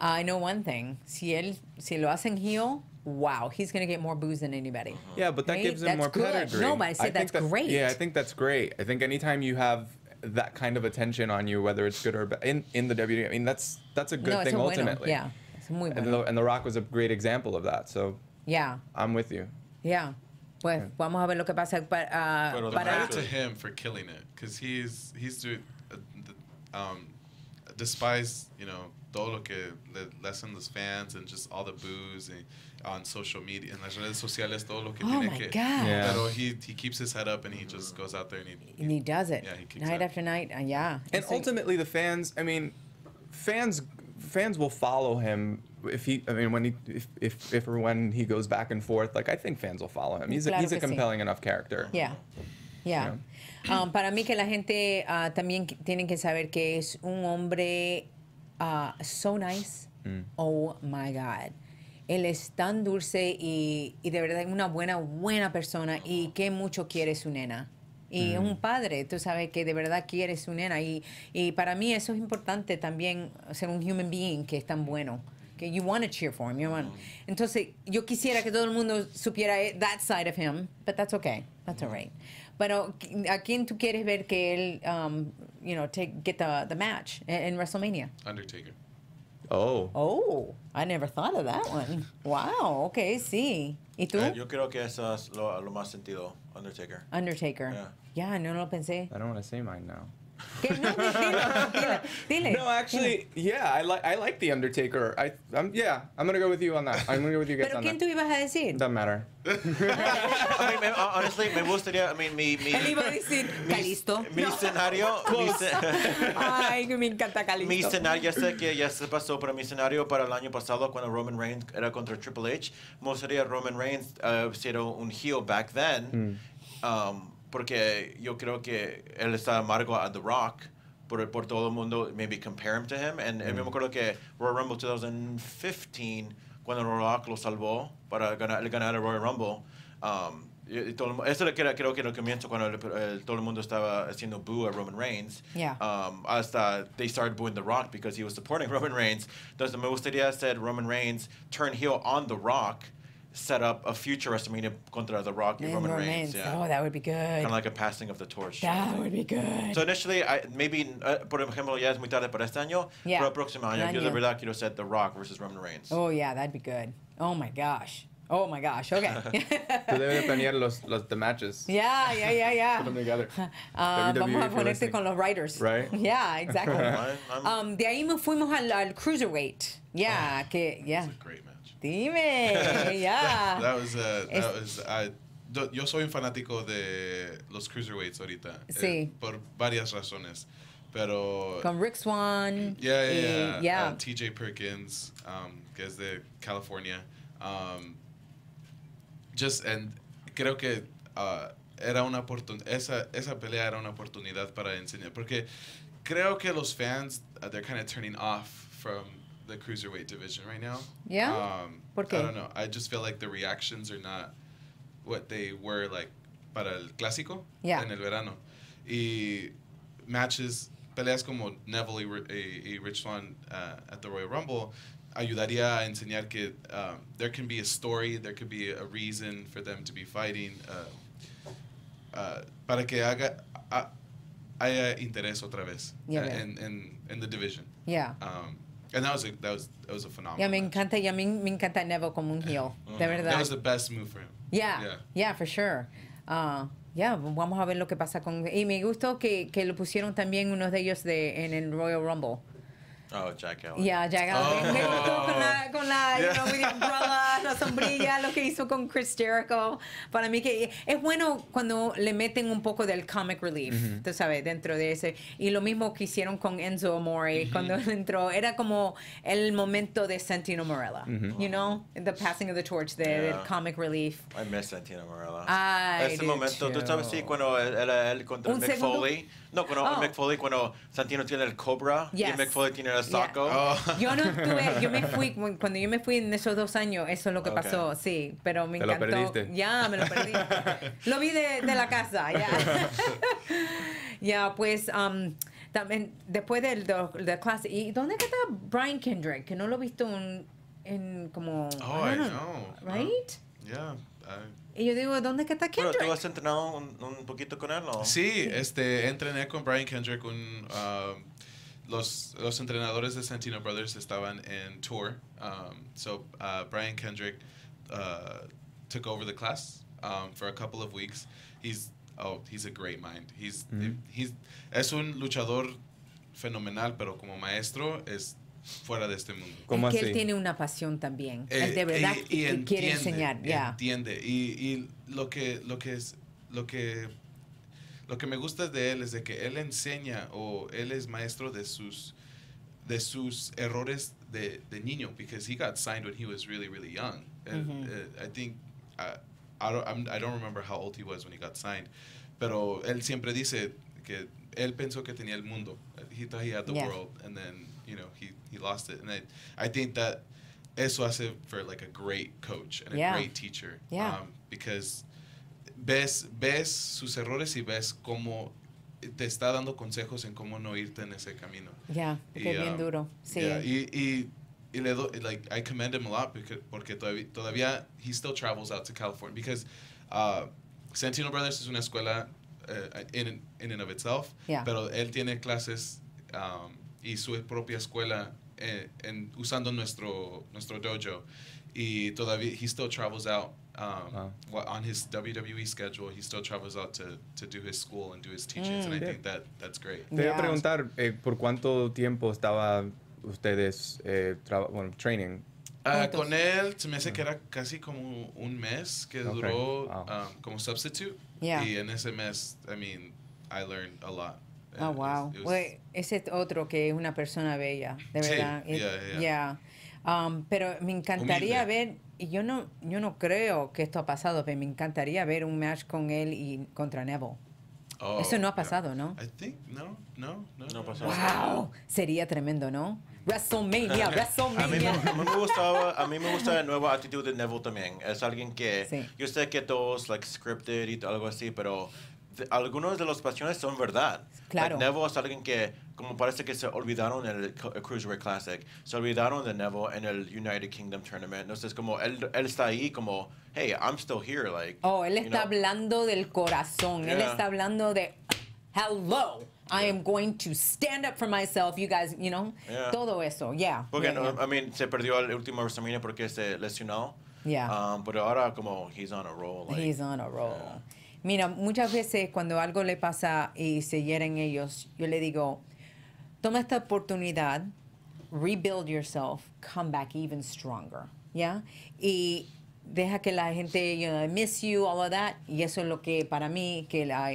I know one thing. Si él, si lo hacen heel, wow, he's going to get more booze than anybody. Yeah, but that Right? gives him That's more good. pedigree. No, but I said think that's that- great. Yeah, I think that's great. I think anytime you have that kind of attention on you, whether it's good or bad, in, in the WWE, I mean, that's that's a good no, thing eso bueno. ultimately. Yeah, es muy And bueno. the, and the Rock was a great example of that. So Yeah, I'm with you. yeah. Pues vamos a ver lo que pasa But, ah, Pero para... además- credit to him for killing it because he's he's doing uh, um despise you know todo lo que le, le hacen los fans and just all the booze and on social media en las redes sociales todo lo que Oh tiene my que God. Yeah. pero he he keeps his head up and he just goes out there and he, And he does it. Yeah, he keeps night up. after night. Uh, yeah. And It's like- ultimately, the fans. I mean, fans fans will follow him if he. I mean, when he if if, if or when he goes back and forth. Like I think fans will follow him. He's a, Claro he's a que sí. compelling enough character. Yeah. Yeah. Um, para mí que la gente ah, también qu- tienen que saber que es un hombre ah, so nice. Oh my God. Él es tan dulce y, y de verdad una buena, buena persona y que mucho quiere su nena. Y es un padre, tú sabes que de verdad quiere su nena. Y, y para mí eso es importante también, ser un human being que es tan bueno. Que you want to cheer for him. You want, entonces, yo quisiera que todo el mundo supiera eh, that side of him, but that's okay. That's all right. Pero, ¿a quién tú quieres ver que él, um, you know, take, get the, the match in, in WrestleMania? Undertaker Oh. Oh, I never thought of that one. Wow, okay, sí. ¿Y tú? Eh, yo creo que eso es lo, lo más sentido, Undertaker. Undertaker. Yeah. Ya, no lo pensé. I don't want to say mine now. ¿Qué? No, dile, dile, dile. No, actually, yeah, I like I like the Undertaker. I I'm yeah, I'm gonna go with you on that. I'm gonna go with you guys ¿Pero on quién that. tú ibas a decir? Doesn't matter. I mean, me- honestly, me gustaría, I mean, mi, mi, Él iba a decir mi, Calisto. mi escenario, mi, ce- Ay, que me encanta Calisto. mi escenario, ya sé que ya se pasó, pero mi escenario para el año pasado cuando Roman Reigns era contra Triple H, me gustaría Roman Reigns uh, ser un heel back then, um, porque yo creo que él está amargo a The Rock. Por, por todo el mundo, maybe compare him to him. And, and me acuerdo que Royal Rumble 2015, cuando The Rock lo salvó para ganar, el ganar el Royal Rumble, um, y- y todo eso era, creo que era el comienzo cuando el- el- todo el mundo estaba haciendo boo a Roman Reigns. Yeah. Um, hasta they started booing The Rock because he was supporting Roman Reigns. Entonces me gustaría hacer Roman Reigns turn heel on The Rock, set up a future WrestleMania contra The Rock y And Roman Roman Reigns. Reigns. Yeah. Oh, that would be good. kind of like a passing of the torch. That would be good. So initially, I, maybe, uh, por ejemplo, ya es muy tarde para este año, Yeah. pero próximo año, yo de verdad quiero set The Rock versus Roman Reigns. Oh, yeah, that'd be good. Oh, my gosh. Oh my gosh, okay. Tú debes planear los, los the matches. yeah, yeah, yeah, yeah. Put them together. WWE vamos a for ponerte listening. con los writers. Right. Yeah, exactly. I'm- I'm- um, de ahí nos fuimos al, al cruiserweight. Yeah, Oh. que, yeah. It's a great match. Dime, yeah. That was, uh, that was, I- yo soy un fanático de los cruiserweights ahorita. eh, por varias razones. Pero. Con Rick Swan. Yeah, yeah, y- yeah. yeah. Uh, TJ Perkins, um, que es de California. Um, just, and creo que uh, era una oportunidad, esa, esa pelea era una oportunidad para enseñar. Porque creo que los fans, uh, they're kind of turning off from the cruiserweight division right now. Yeah? Um. I don't know. I just feel like the reactions are not what they were like para el clásico Yeah. en el verano. Y matches, peleas como Neville y, y, y Rich Swann uh, at the Royal Rumble ayudaría a enseñar que um, there can be a story, there could be a reason for them to be fighting, uh, uh, para que haga haya interés otra vez Ya uh, in, in, in the division. Yeah. Um, and that was a, that was that was a phenomenal. Ya me match. encanta, ya me, me encanta Neville como un heel. De verdad. That was the best move for him. Yeah, Yeah. yeah, for sure. Ah, ya, vamos a ver lo que pasa con... Y me gustó que, que lo pusieron también unos de ellos de, en el Royal Rumble. Oh, Jack Allen. Ya, ya, Oh. me gustó con la, con la, you Yeah. know, with the umbrella, la sombrilla, lo que hizo con Chris Jericho. Para mí que es bueno cuando le meten un poco del comic relief, tú sabes, dentro de ese. Y lo mismo que hicieron con Enzo Amore cuando él entró. Era como el momento de Santino Morella, you know, the passing of the torch, del Yeah. comic relief. I miss Santino Morella. Ese momento, tú sabes, sí, too. cuando él- era él contra Un Mick segundo. Foley. No, cuando Oh. Mick Foley, cuando Santino tiene el cobra Yes. y Mick Foley tiene el Yeah. saco. Oh. Yo no tuve, yo me fui, cuando yo me fui en esos dos años, eso es lo que Ok. pasó, sí, pero me Te lo encantó. perdiste. Ya, me lo perdí. lo vi de, de la casa, ya. ya, pues, um, también, después del, de, de clase, ¿y dónde está Brian Kendrick? Que no lo he visto en, en como... Oh, I don't know. Right? Yeah. I- Y yo digo, ¿dónde que está Pero tú Kendrick? has entrenado un, un poquito con él, ¿no? Sí, este, entrené con Brian Kendrick. Un, um, los, los entrenadores de Santino Brothers estaban en tour. Um, so uh, Brian Kendrick uh, took over the class um, for a couple of weeks. He's oh, he's a great mind. He's he's es un luchador fenomenal, pero como maestro es fuera de este mundo. ¿Cómo es que así? él tiene una pasión también. Eh, él de verdad y- y que quiere entiende, enseñar, ya. Entiende. Y, y lo que lo que es lo que lo que me gusta de él es de que él enseña o él es maestro de sus de sus errores de, de niño because he got signed when he was really really young. And, Mhm. uh, I think uh, I don't I'm, I don't remember how old he was when he got signed, pero él siempre dice que él pensó que tenía el mundo. He thought he had the Yeah. world, and then you know he he lost it. And I I think that eso hace for like a great coach and a Yeah. great teacher. Yeah. Um, because ves ves sus errores y ves cómo te está dando consejos en cómo no irte en ese camino. Yeah, Y, que es bien um, duro. Sí. Yeah, y, y, y le do, like I commend him a lot because porque todavía, todavía he still travels out to California because uh, Santino Brothers es una escuela uh, in in and of itself, Yeah. pero él tiene clases um, y su propia escuela eh, en, usando nuestro nuestro dojo y todavía he still travels out um, Wow. wha- on his WWE schedule. He still travels out to, to do his school and do his teachings, and I Mm. think that that's great. Te Yeah. a preguntar, eh, ¿por cuánto tiempo estaba ustedes eh, bueno, training? Ah, Juntos. con él se me hace que era casi como un mes que Ok, duró wow. um, como substitute. Yeah. Y en ese mes, I mean, I learned a lot. Oh, And it was- wow. it was- Güey, ese es otro que es una persona bella, de Sí, verdad. It- yeah, yeah. yeah. Um, pero me encantaría Humilde. ver, y yo no, yo no creo que esto ha pasado, pero me encantaría ver un match con él y contra Neville. Oh, Eso no ha yeah. pasado, ¿no? I think, no, no, no. No pasó. Wow, sería tremendo, ¿no? WrestleMania, me, WrestleMania. a mí me gustaba, a mí me gusta la nueva actitud de Neville también. Es alguien que, Sí. yo sé que todos like scripted y algo así, pero algunos de las pasiones son verdad. Claro. Like, Neville es alguien que, como parece que se olvidaron en el, el Cruiserweight Classic, se olvidaron de Neville en el United Kingdom Tournament. Entonces, como él, él está ahí como, hey, I'm still here, like. Oh, él está know. hablando del corazón. Él Yeah. está hablando de hello. I am going to stand up for myself. You guys, you know, Yeah. todo eso. Yeah. Porque, no. I mean, se perdió el último WrestleMania porque se lesionó. Yeah. Um, pero ahora como he's on a roll. Like, He's on a roll. Mira, muchas veces cuando algo le pasa y se hieren ellos, yo le digo, toma esta oportunidad, rebuild yourself, come back even stronger, ¿ya? Y deja que la gente, you know, I miss you, all of that, y eso es lo que para mí que él ha,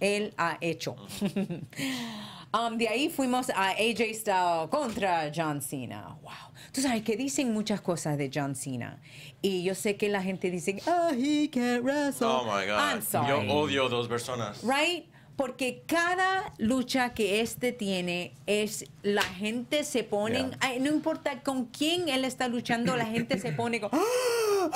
él ha hecho. Um, de ahí fuimos a AJ Styles contra John Cena. Wow. Tú sabes que dicen muchas cosas de John Cena. Y yo sé que la gente dice, oh, he can't wrestle. Oh my I'm God. sorry. Yo odio dos personas. Right? Porque cada lucha que este tiene es la gente se pone, Yeah. no importa con quién él está luchando, la gente se pone como, "Ah,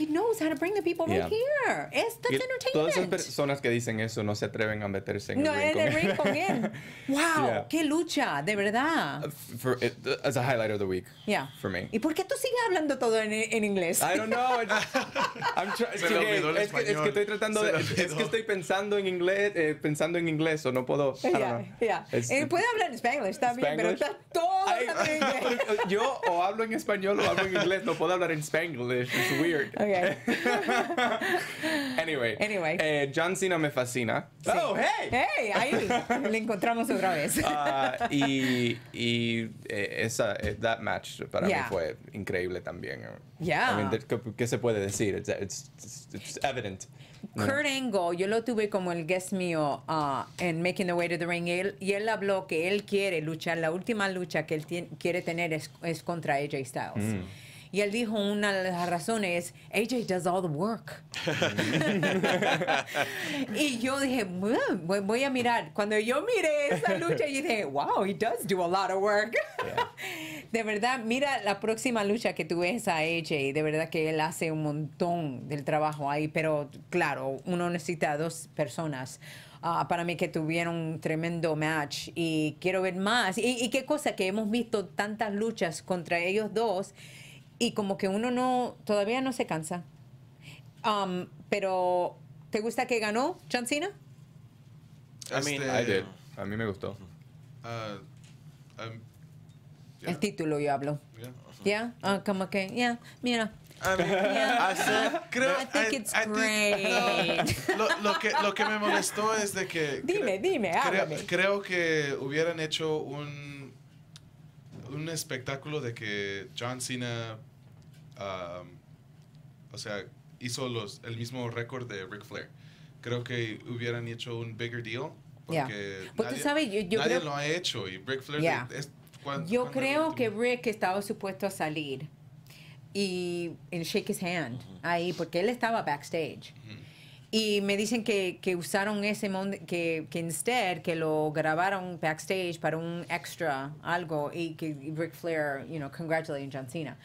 he knows how to bring the people right here. Es that's Y todas esas entertainment. personas que dicen eso no se atreven a meterse en No, el ring en con el él. ring con él. Wow, Yeah. qué lucha, de verdad. For, it, as a highlight of the week Yeah. for me. ¿Y por qué tú sigues hablando todo en, en inglés? I don't know. I just- I'm try- Se le olvidó el es, que, es que español. estoy tratando de. Es, que estoy pensando en inglés, eh, pensando en inglés, o no puedo. Yeah, yeah. Es- Eh, puede hablar en Spanglish también, pero Spanglish. está todo en inglés. yo o hablo en español o hablo en inglés, no puedo hablar en Spanglish. It's weird. Okay. Anyway. Anyway. eh, John Cena me fascina. Sí. Oh, hey. Hey, ahí le encontramos otra vez. Ah, y y eh, esa, eh, that match para Yeah. mí fue increíble también. Yeah. I mean, ¿qué, qué se puede decir? It's, it's, it's, evident. Kurt Angle, yo lo tuve como el guest mío ah, en Making the Way to the Ring y él, y él habló que él quiere luchar, la última lucha que él tien- quiere tener es, es contra AJ Styles. Y él dijo una de las razones, AJ does all the work. y yo dije, "Bueno, voy, a mirar. Cuando yo miré esa lucha, yo dije, wow, he does do a lot of work. De verdad, mira la próxima lucha que tú ves a AJ, de verdad que él hace un montón del trabajo ahí, pero claro, uno necesita dos personas. ah, para mí que tuvieron un tremendo match y quiero ver más. Y, y qué cosa que hemos visto tantas luchas contra ellos dos y como que uno no, todavía no se cansa. Um, pero, ¿te gusta que ganó John Cena? I mean, Este, I did. A mí me gustó. uh, um, yeah, El título yo hablo. yeah. ¿Ya? Ah, como que, ya, mira. I mean, Yeah. I said, Creo, I think it's think- great. no, lo, lo que, lo que me molestó es de que... Dime, dime, creo, creo que hubieran hecho un, un espectáculo de que John Cena, um, o sea, hizo los, el mismo récord de Ric Flair. Creo que hubieran hecho un bigger deal. Yeah. Porque Pues tú nadie, sabes, yo- yo nadie creo- lo ha hecho y Ric Flair... Yeah. es- Yo cuando creo que Rick estaba supuesto a salir y and shake his hand ahí, porque él estaba backstage. Y me dicen que, que usaron ese mon- que, que instead que lo grabaron backstage para un extra algo y que Ric Flair, you know, congratulating John Cena.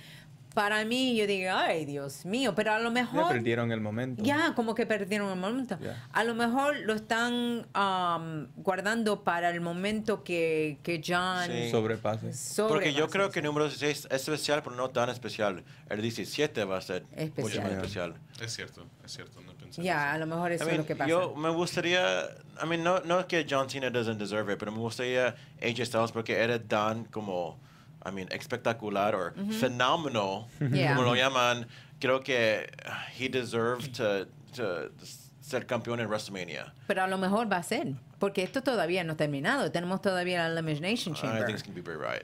Para mí yo digo, ay Dios mío, pero a lo Ya mejor perdieron el momento. ya, como que perdieron el momento. Ya. A lo mejor lo están um, guardando para el momento que, que John Sí. Sobrepase. Porque yo sobrepase. creo que el número 16 es especial, pero no tan especial. El 17 va a ser Especial. mucho más Yeah. especial. Es cierto, es cierto, no pensé. Ya, eso. a lo mejor eso I es mean, lo que pasa. Yo me gustaría, I mean, no, no es que John Cena doesn't deserve it, pero me gustaría AJ Styles porque era tan como, I mean, espectacular o fenómeno, Yeah. como lo llaman. Creo que he deserved to, to ser campeón en WrestleMania. Pero a lo mejor va a ser, porque esto todavía no ha terminado. Tenemos todavía la Elimination I Chamber. think it's going to be very right.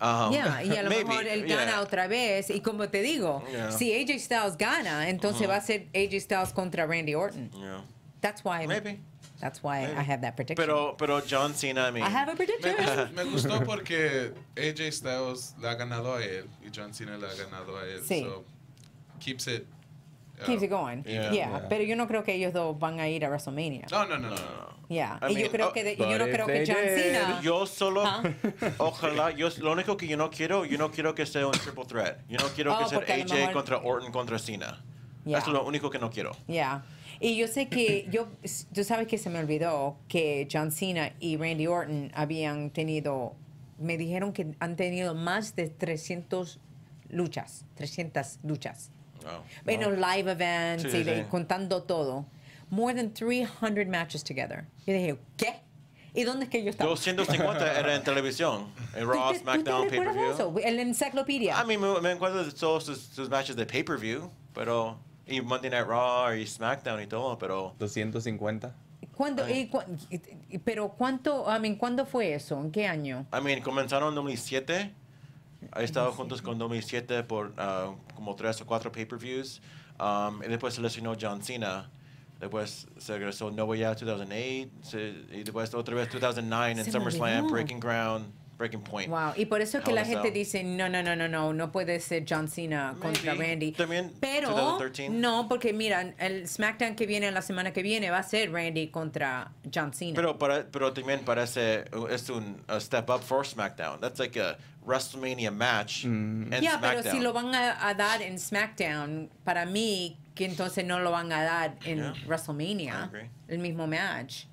Um, Yeah, y a lo maybe, mejor él yeah. gana otra vez. Y como te digo, Yeah. si AJ Styles gana, entonces va a ser AJ Styles contra Randy Orton. Yeah. That's why. Maybe. That's why Maybe. I have that prediction. Pero, pero John Cena, I mean, I have a Me, prediction. gustó- me gustó porque AJ Styles le ha ganado a él y John Cena le ha ganado a él. Sí. So, keeps it. uh, Keeps it going. Yeah. Yeah, Yeah. pero yo no creo que ellos dos van a ir a WrestleMania. No, no, no, no. no. Yeah. I y yo mean, creo oh, que de- yo but no creo que John Cena. Yo solo, Huh? ojalá, yo, lo único que yo no quiero, yo no quiero que sea un triple threat. Yo no quiero Oh, que sea AJ mejor- contra Orton contra Cena. Yeah. Eso es lo único que no quiero. Yeah. Y yo sé que yo, tú sabes que se me olvidó que John Cena y Randy Orton habían tenido, me dijeron que han tenido más de 300 luchas, 300 luchas. No. En los live events Sí, y de- sí. contando todo. More than 300 matches together. Yo dije, ¿qué? ¿Y dónde es que yo estaba? 250 era en televisión. En Raw, ¿Tú te- SmackDown, ¿Tú te recuerdas pay-per-view. En la enciclopedia. A mí me, me de todos sus, sus matches de pay-per-view, pero... Y Monday Night Raw y SmackDown y todo, pero... 250. ¿Cuándo, y cua- y- y- pero cuánto, I mean, ¿cuándo fue eso? ¿En qué año? I mean, comenzaron en 2007. He estado juntos con 2007 por ah, como tres o cuatro pay-per-views. Um, y después se lesionó John Cena. Después se regresó No Way Out 2008. se- y después otra vez 2009 en SummerSlam. Breaking Ground, Breaking Point. Wow, y por eso es que la gente Cell. dice, no, no, no, no, no, no puede ser John Cena contra Maybe. Randy. También Pero 2013. no, porque mira, el SmackDown que viene la semana que viene va a ser Randy contra John Cena. Pero, para- pero también parece es un a step up for SmackDown. That's like a WrestleMania match en ya, pero SmackDown. si lo van a, a dar en SmackDown, para mí que entonces no lo van a dar en Yeah, WrestleMania, el mismo match.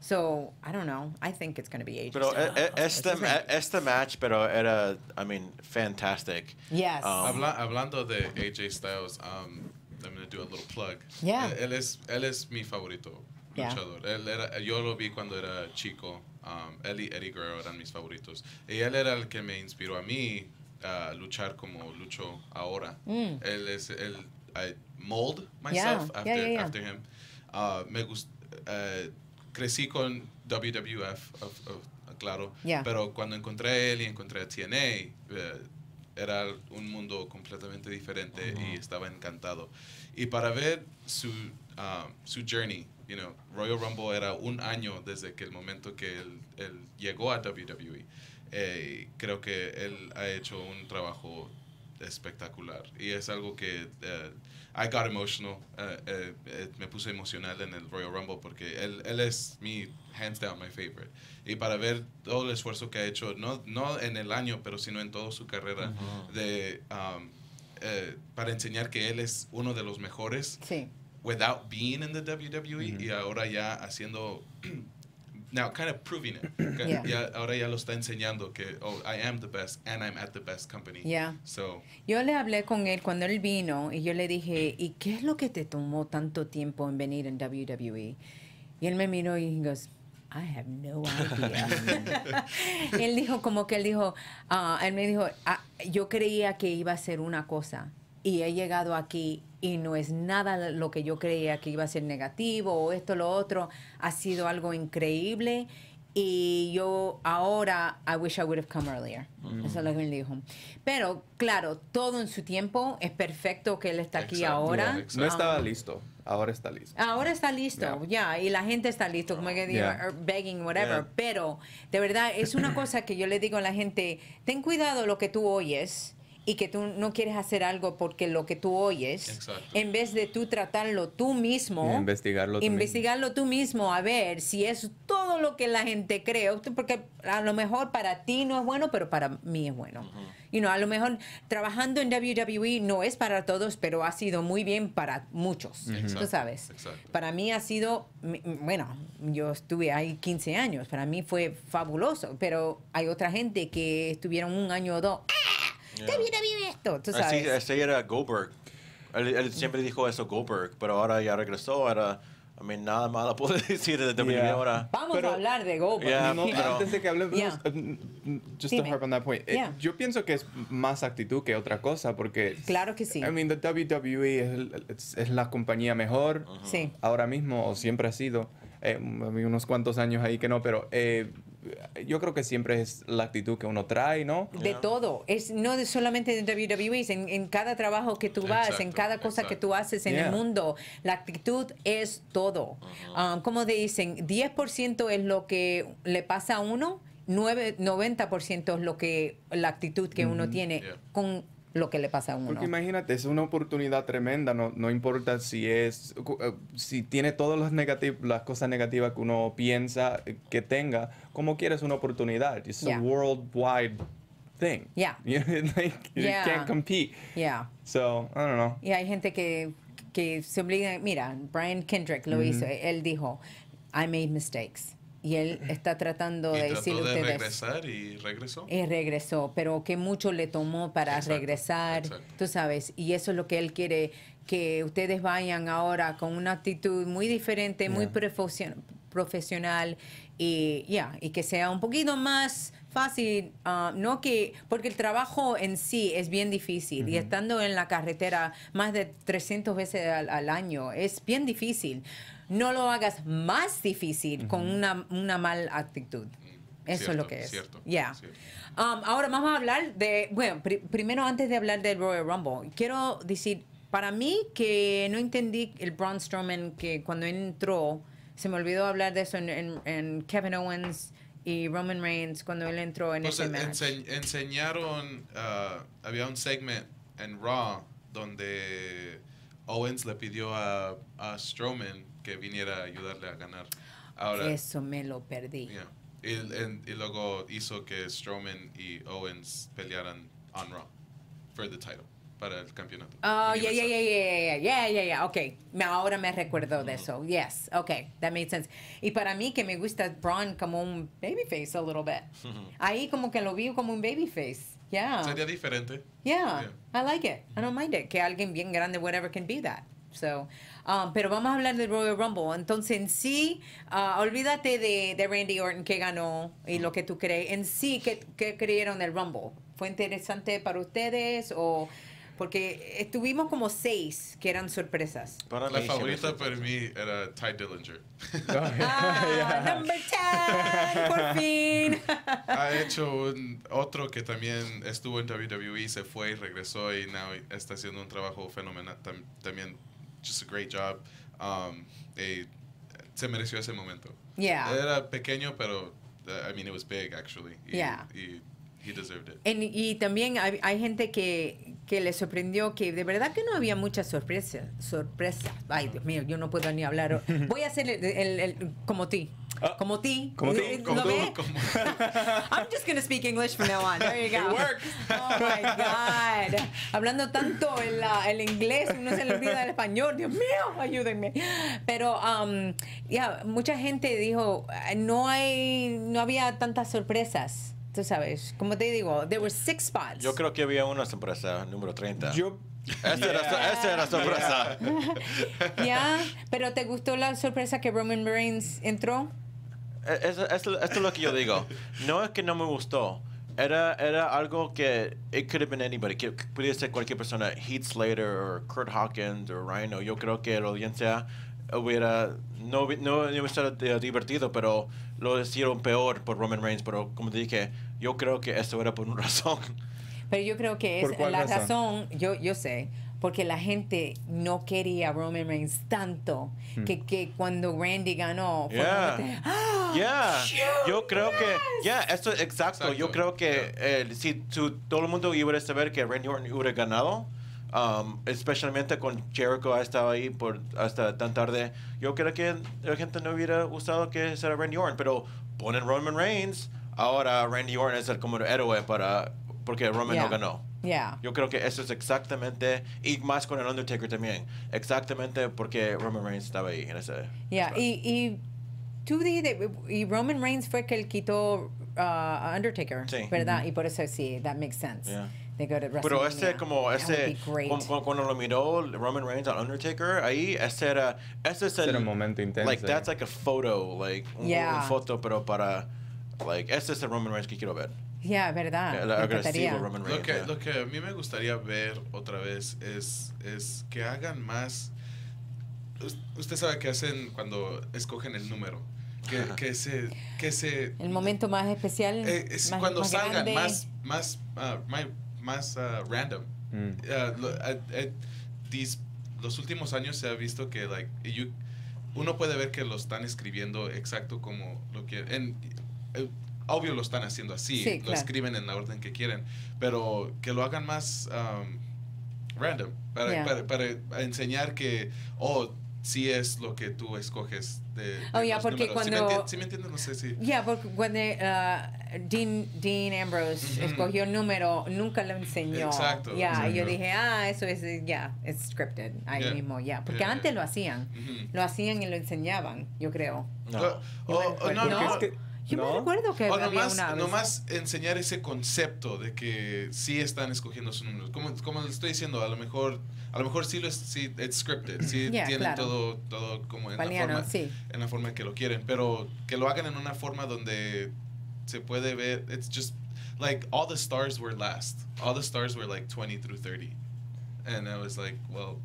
So, I don't know. I think it's going to be AJ Pero Styles e- e- este, Randy. este match, pero era, I mean, fantastic. Yes. Um, Habla- hablando de AJ Styles, um, I'm going to do a little plug. Yeah. Él, él es, él es mi favorito Yeah. luchador. Él era, yo lo vi cuando era chico. Um, él y Eddie Guerrero eran mis favoritos. Y él era el que me inspiró a mí a luchar como lucho ahora. Mm. Él es el I mold myself Yeah, after, yeah, yeah, yeah. after him. Uh, me gust, uh, crecí con WWF, of- of- claro, Yeah. pero cuando encontré a él y encontré a TNA, eh, era un mundo completamente diferente y estaba encantado. Y para ver su, um, su journey, you know, Royal Rumble era un año desde que el momento que él, él llegó a WWE. Eh, creo que él ha hecho un trabajo espectacular y es algo que eh, I got emotional eh, eh, eh, me puse emocional en el Royal Rumble porque él, él es mi hands down my favorite. Y para ver todo el esfuerzo que ha hecho no, no en el año pero sino en toda su carrera de um, eh, para enseñar que él es uno de los mejores Sí. without being in the WWE y ahora ya haciendo now kind of proving it Yeah. ya, ahora ya lo está enseñando que oh I am the best and I'm at the best company Yeah. so Yo le hablé con él cuando él vino y yo le dije, ¿y qué es lo que te tomó tanto tiempo en venir en WWE? Y él me miró y he goes, I have no idea. él dijo como que él dijo, ah, él me dijo, "Ah, yo creía que iba a ser una cosa y he llegado aquí y no es nada lo que yo creía que iba a ser negativo o esto lo otro. Ha sido algo increíble y yo ahora, I wish I would have come earlier. Eso es lo que él dijo. Pero claro, todo en su tiempo es perfecto que él está aquí Exacto, ahora. exacto. No estaba Ah, listo, ahora está listo. Ahora está listo, ya, y la gente está listo, como que digo, Yeah. begging, whatever. Yeah. Pero de verdad es una cosa que yo le digo a la gente: ten cuidado lo que tú oyes y que tú no quieres hacer algo porque lo que tú oyes, Exacto. en vez de tú tratarlo tú mismo, Y investigarlo tú mismo. investigarlo tú mismo a ver si es todo lo que la gente cree, porque a lo mejor para ti no es bueno, pero para mí es bueno. You know, a lo mejor trabajando en WWE no es para todos, pero ha sido muy bien para muchos. Tú Exacto, sabes. exacto. Para mí ha sido, bueno, yo estuve ahí 15 años, para mí fue fabuloso, pero hay otra gente que estuvieron un año o dos. ¡Ah! Yeah. WWE esto, tú Así, sabes. así era Goldberg. Él, él siempre dijo eso Goldberg, pero ahora ya regresó. Ahora, I mean, nada malo puedo decir de WWE Yeah. ahora. Vamos Pero- a hablar de Goldberg. Yeah, No, pero- antes de que hablemos, Yeah. uh, just Dime. to harp on that point, eh, yo pienso que es más actitud que otra cosa, porque Claro que sí. I mean, the WWE es, es, es la compañía mejor Sí. ahora mismo o siempre ha sido. Eh, unos cuantos años ahí que no, pero eh, yo creo que siempre es la actitud que uno trae, ¿no? De todo. Es no de solamente de WWE, es en, en cada trabajo que tú vas, en Exacto, cada cosa que exacto. tú haces en el Yeah. mundo. La actitud es todo. Ah, como dicen, 10% es lo que le pasa a uno, 9, 90% es lo que la actitud que uno tiene Yeah. con lo que le pasa a uno. Porque imagínate, es una oportunidad tremenda, no, no importa si es, eh, si tiene todas las, negativ- las cosas negativas que uno piensa eh, que tenga, como quieres una oportunidad. It's Yeah. a worldwide thing. Yeah. You, like, you Yeah. can't compete. Yeah. So, I don't know. Y hay gente que, que se obliga, mira, Brian Kendrick lo hizo, él dijo, I made mistakes. Y él está tratando y de trató decirle a de ustedes. regresar y regresó Y regresó, pero que mucho le tomó para Exacto, regresar, exacto. tú sabes, y eso es lo que él quiere, que ustedes vayan ahora con una actitud muy diferente, muy Yeah. profesion- profesional y ya, y que sea un poquito más fácil, ah, no que, porque el trabajo en sí es bien difícil y estando en la carretera más de 300 veces al, al año es bien difícil. No lo hagas más difícil con una, una mala actitud. Eso Cierto, es lo que es. cierto, Ya. cierto. Um, ahora vamos a hablar de, bueno, pri- primero antes de hablar del Royal Rumble, quiero decir, para mí que no entendí el Braun Strowman que cuando entró, se me olvidó hablar de eso en, en- en Kevin Owens y Roman Reigns cuando él entró en Pues ese match. ense- enseñaron, ah, había un segment en Raw donde Owens le pidió a, a Strowman que viniera a ayudarle a ganar. Ahora, Eso me lo perdí. yeah. y, y luego hizo que Strowman y Owens pelearan on Raw for the title, para el campeonato. Oh, yeah, yeah, yeah, yeah, yeah, yeah, yeah, yeah, okay. Me- Ahora me recuerdo de eso. Yes, okay, that made sense. Y para mí que me gusta Braun como un babyface a little bit. Ahí como que lo vi como un babyface. Yeah. Sería diferente. Yeah, Yeah. I like it. I don't mind it. Que alguien bien grande, whatever, can be that. So, um, pero vamos a hablar del Royal Rumble. Entonces, en sí, ah, olvídate de, de Randy Orton que ganó y lo que tú crees. En sí, ¿qué, qué creyeron del Rumble? ¿Fue interesante para ustedes o...? Porque estuvimos como seis que eran sorpresas. Para La favorita para mí era Ty Dillinger. Ah, number 10, por fin. ha hecho un, otro que también estuvo en WWE, se fue y regresó y now está haciendo un trabajo fenomenal. tam- también, just a great job. Um, y se mereció ese momento. Yeah. Era pequeño, pero, uh, I mean, it was big, actually. Y, Yeah. y he deserved it. En- y también hay, hay gente que, que le sorprendió que de verdad que no había muchas sorpresas. Sorpresa. Ay, Dios mío, yo no puedo ni hablar. Voy a hacer el, el- el- como ti. Ah, Como ti. como tú, ¿Lo como tú, como- I'm just going to speak English from now on. There you go. It works. Oh my God. Hablando tanto el, el inglés, uno se le olvida el español. Dios mío, ayúdenme. Pero, um, ya, mucha gente dijo, "Ah, no hay, no había tantas sorpresas. Tú sabes, como te digo, there were six spots. Yo creo que había una sorpresa, número 30. Yo. Esta era, esta era sorpresa. Ya, pero ¿te gustó la sorpresa que Roman Reigns entró? Eh, eso- esto es lo que yo digo. No es que no me gustó. Era, era algo que it could have been anybody. Que podía ser cualquier persona. Heath Slater o Kurt Hawkins o Rhino. Yo creo que la audiencia hubiera no, no hubiera estado eh, divertido, pero lo hicieron peor por Roman Reigns. Pero como te dije, yo creo que eso era por una razón. Pero yo creo que ¿Por es la razón? razón, yo, yo sé, porque la gente no quería a Roman Reigns tanto que, que cuando Randy ganó fue Yeah. como que, ¡Ah! Yeah, shoot, yo creo que, yes! yeah, eso exacto. Yo Exacto, creo que eh, si tu- todo el mundo iba a saber que Randy Orton hubiera ganado, um, especialmente con Jericho ha estado ahí por hasta tan tarde, yo creo que la gente no hubiera gustado que sea Randy Orton, pero ponen Roman Reigns, ahora Randy Orton es el como el héroe para porque Roman Yeah. no ganó. Yeah. Yo creo que eso es exactamente, y más con el Undertaker también, exactamente porque Roman Reigns estaba ahí en ese. Yeah, y, y tú dijiste, y Roman Reigns fue que él quitó uh, Undertaker, Sí. ¿verdad? Y por eso sí, that makes sense. Yeah. They go to Pero WrestleMania. ese, como That ese, would be great. cu- cu- cuando, lo miró Roman Reigns al Undertaker, ahí ese era, ese es el, Era un momento intenso. like, that's like a photo, like, un, Yeah. un foto, pero para, like, ese es el Roman Reigns que quiero ver. Yeah, verdad. Roman Reigns. Lo que, yeah. lo que a mí me gustaría ver otra vez es, es que hagan más. us- Usted sabe que hacen cuando escogen el número. Que, que se. Que se El momento más especial. eh, es más- cuando más salgan grande. más, más, ah, más, más, ah, random. Mm. Lo- ah, eh, these- los últimos años se ha visto que like, you- uno puede ver que lo están escribiendo exacto como lo quieren. Obvio lo están haciendo así, Sí, lo claro. escriben en la orden que quieren, pero que lo hagan más um, random, para, Yeah. para, para enseñar que, oh, sí es lo que tú escoges de, de Oh, yeah, los porque números. ¿Sí me, cuando- sí me entiendes? No sé si... Yeah, porque cuando uh, Dean, Dean Ambrose Ujú. escogió el número, nunca lo enseñó. Exacto, Ya, y yo dije, ah, eso es, ya, es scripted. Ahí Yeah. mismo, ya. Porque Yeah, antes yeah. lo hacían. Ujú. Lo hacían y lo enseñaban, yo creo. No. Oh, oh, oh, no, no. es que Yo ¿No? me recuerdo que O había nomás, una vez. nomás enseñar ese concepto de que sí están escogiendo sus números. Como, como les estoy diciendo, a lo mejor, a lo mejor sí lo es, sí, it's scripted, sí Yeah, tienen claro. todo, todo como en la forma, sí. en la forma en que lo quieren, pero que lo hagan en una forma donde se puede ver, it's just like all the stars were last, all the stars were like 20 through 30, and I was like, well,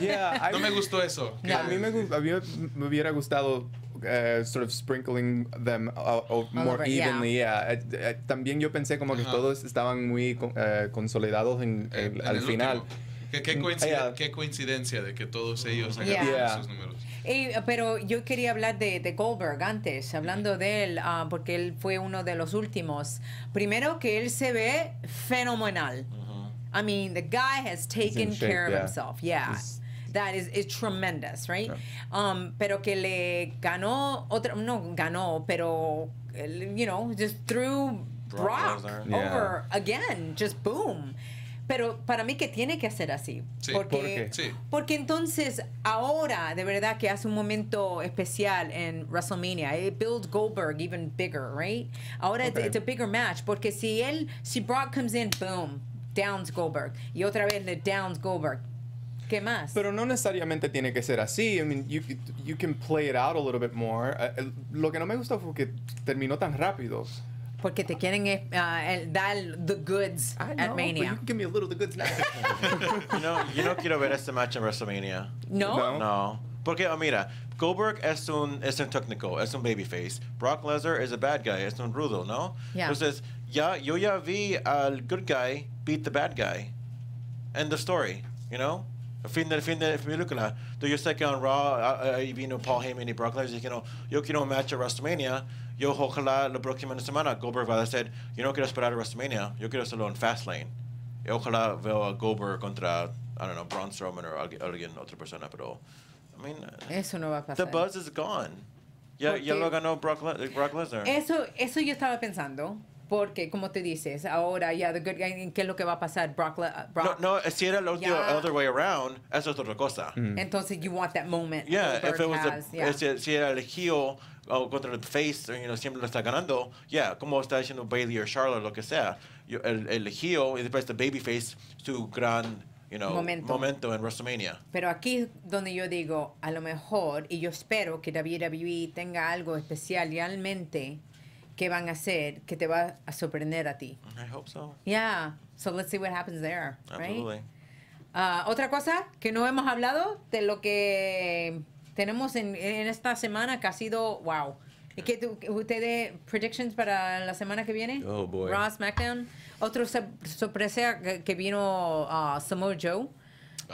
Yeah, I- no me gustó eso. No. A mí me, a mí me hubiera gustado uh, sort of sprinkling them uh, uh, more over, yeah. evenly. Yeah. Eh, eh, también yo pensé como que Ajá. todos estaban muy eh, consolidados en, En- en- al el final. ¿Qué, qué, Mm, coincide- yeah. qué coincidencia de que todos ellos hayan Yeah. Yeah. sus números. Pero yo quería hablar de, de Goldberg antes, hablando de él, ah, porque él fue uno de los últimos. Primero que él se ve fenomenal. I mean, the guy has taken shape, care of yeah. himself. Yeah. He's- That is, is tremendous, right? Um, pero que le ganó otra, no ganó, pero, you know, just threw Brock Brock Lesnar. Yeah. over again, just boom. Pero para mí que tiene que ser así. Sí. porque, ¿Por qué? Sí. porque entonces ahora de verdad que hace un momento especial en WrestleMania. It builds Goldberg even bigger, right? Ahora it's, Okay. it's a bigger match porque si él, si Brock comes in, boom, downs Goldberg y otra vez le downs Goldberg. ¿Qué más? Pero no necesariamente tiene que ser así. I mean, you, you can play it out a little bit more. El- lo que no me gustó fue que terminó tan rápido. porque te quieren ah, el- dar the goods I at know, but you Mania. can give me a little of the goods now. You know, yo no quiero ver este match en WrestleMania. ¿No? No. No. Porque, oh, mira, Goldberg es un, es un técnico, es un babyface. Brock Lesnar es a bad guy, es un rudo, ¿no? Yeah. Entonces, ya, yo ya vi al good guy beat the bad guy. End of story, you know? Fin de, fin de película. Entonces, yo sé que en Raw ahí vino Paul Heyman y Brock Lesnar y dijeron, yo quiero un match a WrestleMania. Yo ojalá la próxima semana Goldberg va a decir, yo no quiero esperar a WrestleMania, yo quiero hacerlo en Fastlane. Y ojalá veo a Goldberg contra, I don't know, Braun Strowman o alguien, otra persona, pero, I mean, uh, Eso no va a the buzz is gone. Ya, ya lo ganó Brock, Le- Brock Lesnar. Eso, eso yo estaba pensando. Porque, como te dices, ahora ya, the good guy, ¿qué es lo que va a pasar? Brock, no, Brock no, si era Ya. other way around, eso es otra cosa. Entonces, you want that moment. Yeah, if it was a, has, yeah. si, si era el heel o contra el face, you know, siempre lo está ganando, yeah, como está diciendo Bailey o Charlotte, lo que sea, yo- el, el heel y después el babyface, su gran, you know, Momento. momento en WrestleMania. Pero aquí es donde yo digo, a lo mejor, y yo espero que WWE tenga algo especial realmente que van a hacer que te va a sorprender a ti. I hope so. Yeah, so let's see what happens there, right? Absolutely. Ah, Otra cosa que no hemos hablado de lo que tenemos en, en esta semana que ha sido, wow. ¿Y qué tú- ustedes, predictions para la semana que viene? Oh, boy. Raw, SmackDown. Otro sor- sorpresa que, que vino ah, Samoa Joe.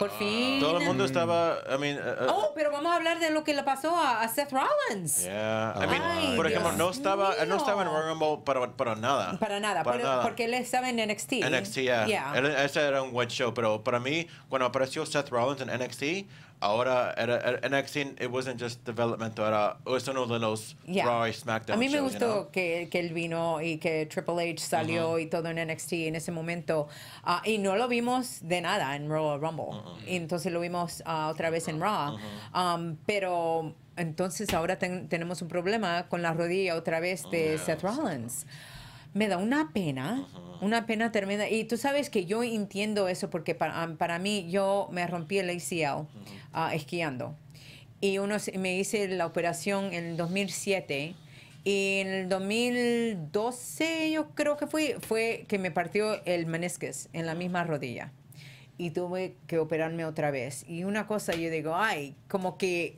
Por fin. Todo el mundo estaba, I mean, uh, uh, Oh, pero vamos a hablar de lo que le pasó a, a Seth Rollins. Yeah, I mean, Ay, por ejemplo, Dios no estaba, no estaba en. Royal Rumble para, para nada. Para nada, Para pero- nada. porque él estaba en NXT. NXT, yeah. Yeah. Él- ese era un buen show, pero para mí, cuando apareció Seth Rollins en NXT, ahora era, NXT, it wasn't just development, era es uno de los Yeah. Raw y SmackDown A mí me shows, gustó you know? que, que él vino y que Triple H salió y todo en NXT en ese momento. Ah, y no lo vimos de nada en Royal Rumble. Y entonces lo vimos ah, otra vez en Raw. Um, pero entonces ahora ten- tenemos un problema con la rodilla otra vez de Seth Rollins. Me da una pena, una pena tremenda. Y tú sabes que yo entiendo eso porque para, para mí yo me rompí el ACL ah, esquiando. Y uno me hice la operación en el 2007 y en el 2012 yo creo que fue, fue que me partió el meniscus en la misma rodilla. Y tuve que operarme otra vez. Y una cosa yo digo, ay, como que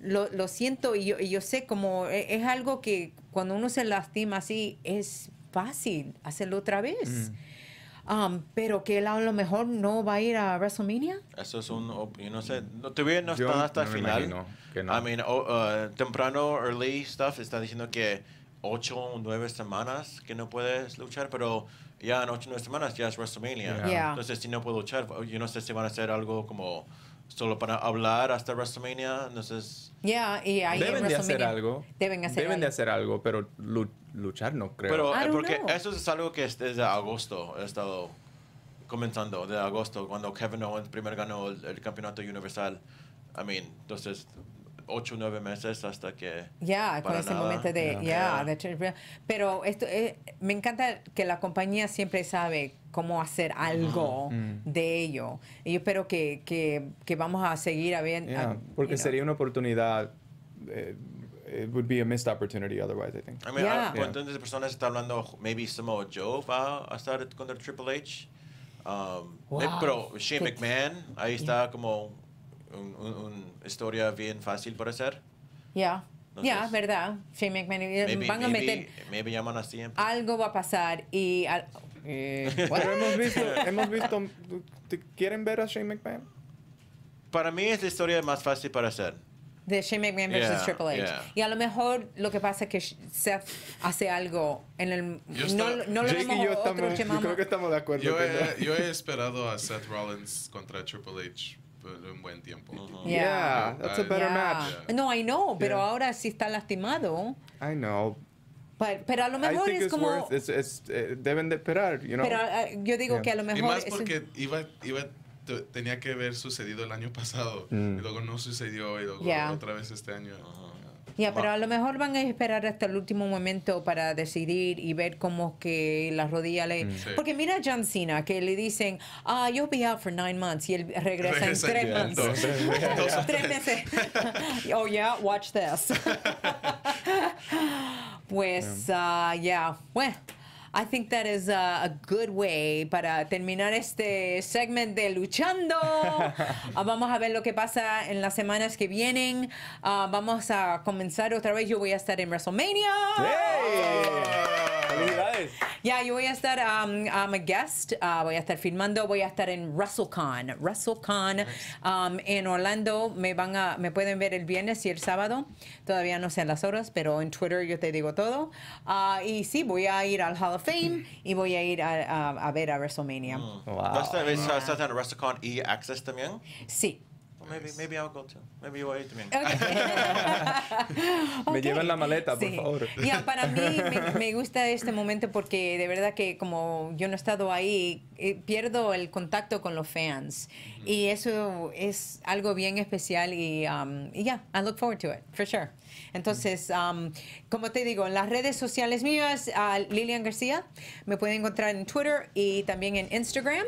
lo, lo siento y yo, y yo sé como e- es algo que cuando uno se lastima así es fácil hacerlo otra vez. Um, pero que él a lo mejor no va a ir a WrestleMania. Eso es un, yo no sé, no, todavía no Yo está hasta el no final. que no. I mean, oh, uh, temprano, early stuff, está diciendo que ocho o nueve semanas que no puedes luchar, pero ya en ocho o nueve semanas ya es WrestleMania. Yeah. Yeah. Entonces, si no puedo luchar, yo no sé si van a hacer algo como solo para hablar hasta WrestleMania. Entonces, Ya, y ahí en Deben de hacer algo. Deben hacer Deben de algo. hacer algo, pero lu- luchar no creo. pero I eh, porque know. eso es algo que es desde agosto he estado comenzando, de agosto, cuando Kevin Owens primero ganó el, el campeonato universal. I mean, entonces, 8 o 9 meses hasta que... Ya, con para ese nada. momento de, de hecho, pero esto eh, me encanta que la compañía siempre sabe cómo hacer algo de ello. Y yo espero que, que, que vamos a seguir a ver. Yeah, a- porque you know. sería una oportunidad. eh, it would be a missed opportunity otherwise, I think. I mean, Yeah. ah, ¿Cuántas personas están hablando? Maybe Samoa Joe va a estar contra Triple H. Um, Wow. eh, Pero Shane McMahon, ahí está como una un, un historia bien fácil para hacer. Ya, ya, Entonces- verdad. Shane McMahon, eh, Maybe, van a maybe, meter. maybe llaman así. Algo va a pasar y. al- eh? Pero hemos visto, hemos visto. ¿te- ¿Quieren ver a Shane McMahon? Para mí es la historia más fácil para hacer. de Shane McMahon versus Yeah, Triple H. yeah. Y a lo mejor lo que pasa es que Seth hace algo en el. Yo no, estoy- no lo Jake vemos y yo, otro estamos, yo creo que estamos de acuerdo. Yo he, yo he esperado a Seth Rollins contra Triple H un buen tiempo. Yeah. Yeah, that's a better Yeah. match. No, I know, pero Yeah. ahora sí está lastimado. I know. Pero, pero a lo mejor es como. worth. It's, it's, eh, deben de esperar, you know. pero ah, yo digo Yeah. que a lo Y mejor. más es- porque iba, iba, te- tenía que haber sucedido el año pasado Mm. y luego no sucedió y luego Yeah. otra vez este año. Ya, pero a lo mejor van a esperar hasta el último momento para decidir y ver cómo que la rodilla le... Sí. Porque mira a John Cena, que le dicen, ah, you'll be out for nine months, y él regresa, Regresa en tres dos. Dos o tres meses. oh, yeah, watch this. pues, ah, yeah, bueno. I think that is a, a good way para terminar este segment de Luchando. Ah, vamos a ver lo que pasa en las semanas que vienen. Ah, vamos a comenzar otra vez. Yo voy a estar en WrestleMania. ¡Hey! ¡Felicidades! Ya, yo voy a estar, um, I'm a guest, ah, voy a estar filmando, voy a estar en WrestleCon, WrestleCon um, en Orlando, me van a, me pueden ver el viernes y el sábado, todavía no sé las horas, pero en Twitter yo te digo todo, Ah, y sí, voy a ir al Hall of Fame y voy a ir a, a- a ver a WrestleMania. Wow. ¿Esta vez estás en WrestleCon y Access también? Sí. Well, maybe, maybe I'll go too. Maybe yo voy a ir también. Me llevan la maleta, por Sí. favor. Ya, para mí me, me gusta este momento porque de verdad que como yo no he estado ahí, eh, pierdo el contacto con los fans. Y eso es algo bien especial y um, y ya, I look forward to it, for sure. Entonces, um, como te digo, en las redes sociales mías, a Lilian García, me pueden encontrar en Twitter y también en Instagram.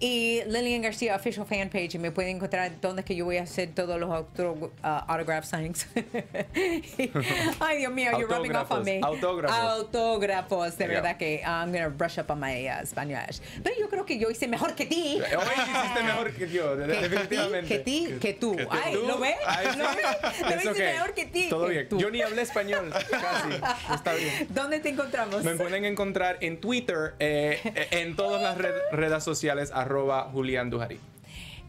Y Lilian García Official Fan Page, y me pueden encontrar donde es que yo voy a hacer todos los auto, uh, autograph signings. Ay, Dios mío, you're rubbing off on me. Autógrafos. Autógrafos, de Yeah. verdad que I'm going to brush up on my uh, Spanish. Pero yo creo que yo hice mejor que ti. Hoy hiciste mejor que yo, de- Que, que ti, definitivamente. que ti, que tú. que tú. Ay, ¿Tú? ¿lo ves? Ay, ¿Lo ves? Lo okay. mejor que ti. Todo que bien. tú. Yo ni hablé español, casi. Está bien. ¿Dónde te encontramos? Me pueden encontrar en Twitter, eh, eh, en todas las red- redes sociales, arroba Julián Dujarí.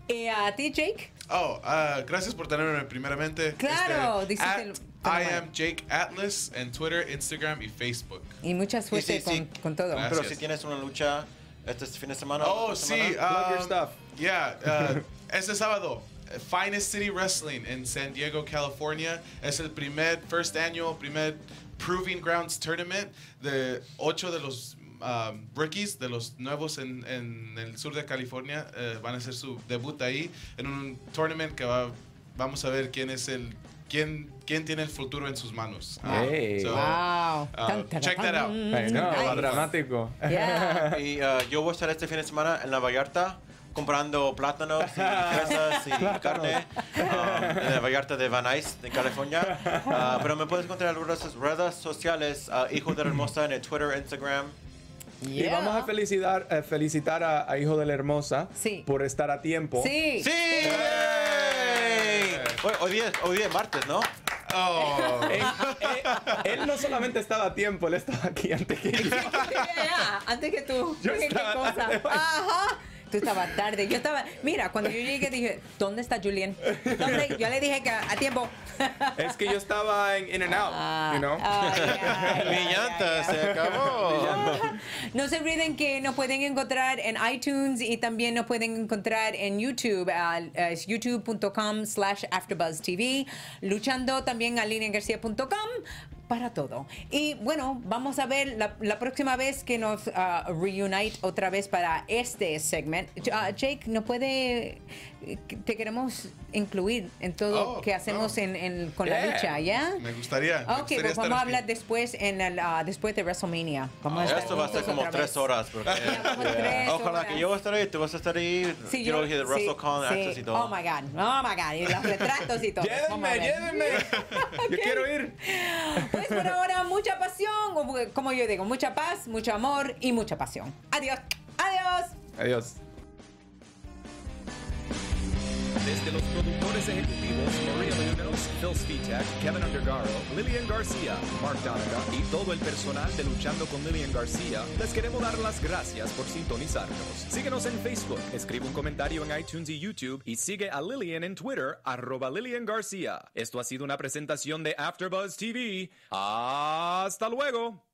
¿Y a ti, Jake? Oh, ah, gracias por tenerme primeramente. Claro, Este, dijiste at lo- I am Jake Atlas en Twitter, Instagram y Facebook. Y mucha suerte sí, sí. Con, con todo. Gracias. Pero si tienes una lucha este fin de semana. Oh, sí. semana, Plug your um, stuff. Yeah. uh, este sábado, uh, Finest City Wrestling en San Diego, California. Es el primer, first annual, primer Proving Grounds Tournament de ocho de los um, rookies, de los nuevos en, en el sur de California. eh, van a hacer su debut ahí en un tournament que va, vamos a ver quién es el. Quién, quién tiene el futuro en sus manos. Ah, Hey. so, wow. uh, Tan, tan, check that out. no, Nice. dramático. Yeah. Y uh, yo voy a estar este fin de semana en La Vallarta comprando plátanos y fresas y carne um, en La Vallarta de Van Nuys, de California. Uh, pero me puedes encontrar en las redes sociales, uh, Hijo de la Hermosa, en el Twitter, Instagram. Y Yeah. vamos a felicitar, eh, felicitar a, a Hijo de la Hermosa Sí. por estar a tiempo. Sí. ¡Sí! Hoy, hoy día, hoy día es martes, ¿no? Oh. Él, él- él no solamente estaba a tiempo, él estaba aquí antes que yo. Antes que tú. Yo ¿Qué, qué cosa? Ajá. Tú estabas tarde. Yo estaba. Mira, cuando yo llegué dije, ¿dónde está Julián? ¿Dónde? Yo le dije que a tiempo. Es que yo estaba en In and Out, Ah, you know. ah, ya, ya, Mi llanta ya. se acabó. No se olviden que nos pueden encontrar en iTunes y también nos pueden encontrar en YouTube, al- es youtube.com slash afterbuzztv, luchando también a lineagarcia.com para todo. Y bueno, vamos a ver la, la próxima vez que nos ah, reunite otra vez para este segment. Ah, Jake, ¿no puede te queremos incluir en todo Oh, que hacemos oh. en, en- con la Yeah. lucha, ¿ya? Me gustaría. me Ok, gustaría pues estar vamos a aquí. hablar después en el, ah, después de WrestleMania. Vamos a estar Esto va a ser como tres horas. Porque, tres Ojalá horas. que yo estaré, tú vas a estar ahí. Sí, Quiero ir de sí, WrestleCon sí. Access y todo. Oh my God, oh my God, y los retratos y todo. Llévenme, llévenme. Yo quiero ir. Pues por ahora, mucha pasión, como yo digo, mucha paz, mucho amor y mucha pasión. Adiós, adiós. Adiós. Desde los productores ejecutivos Maria Menounos, Phil Svitek, Kevin Undergaro, Lillian García, Mark Donaga y todo el personal de Luchando con Lillian García, les queremos dar las gracias por sintonizarnos. Síguenos en Facebook, escribe un comentario en iTunes y YouTube y sigue a Lillian en Twitter, arroba Lillian García. Esto ha sido una presentación de AfterBuzz TV. ¡Hasta luego!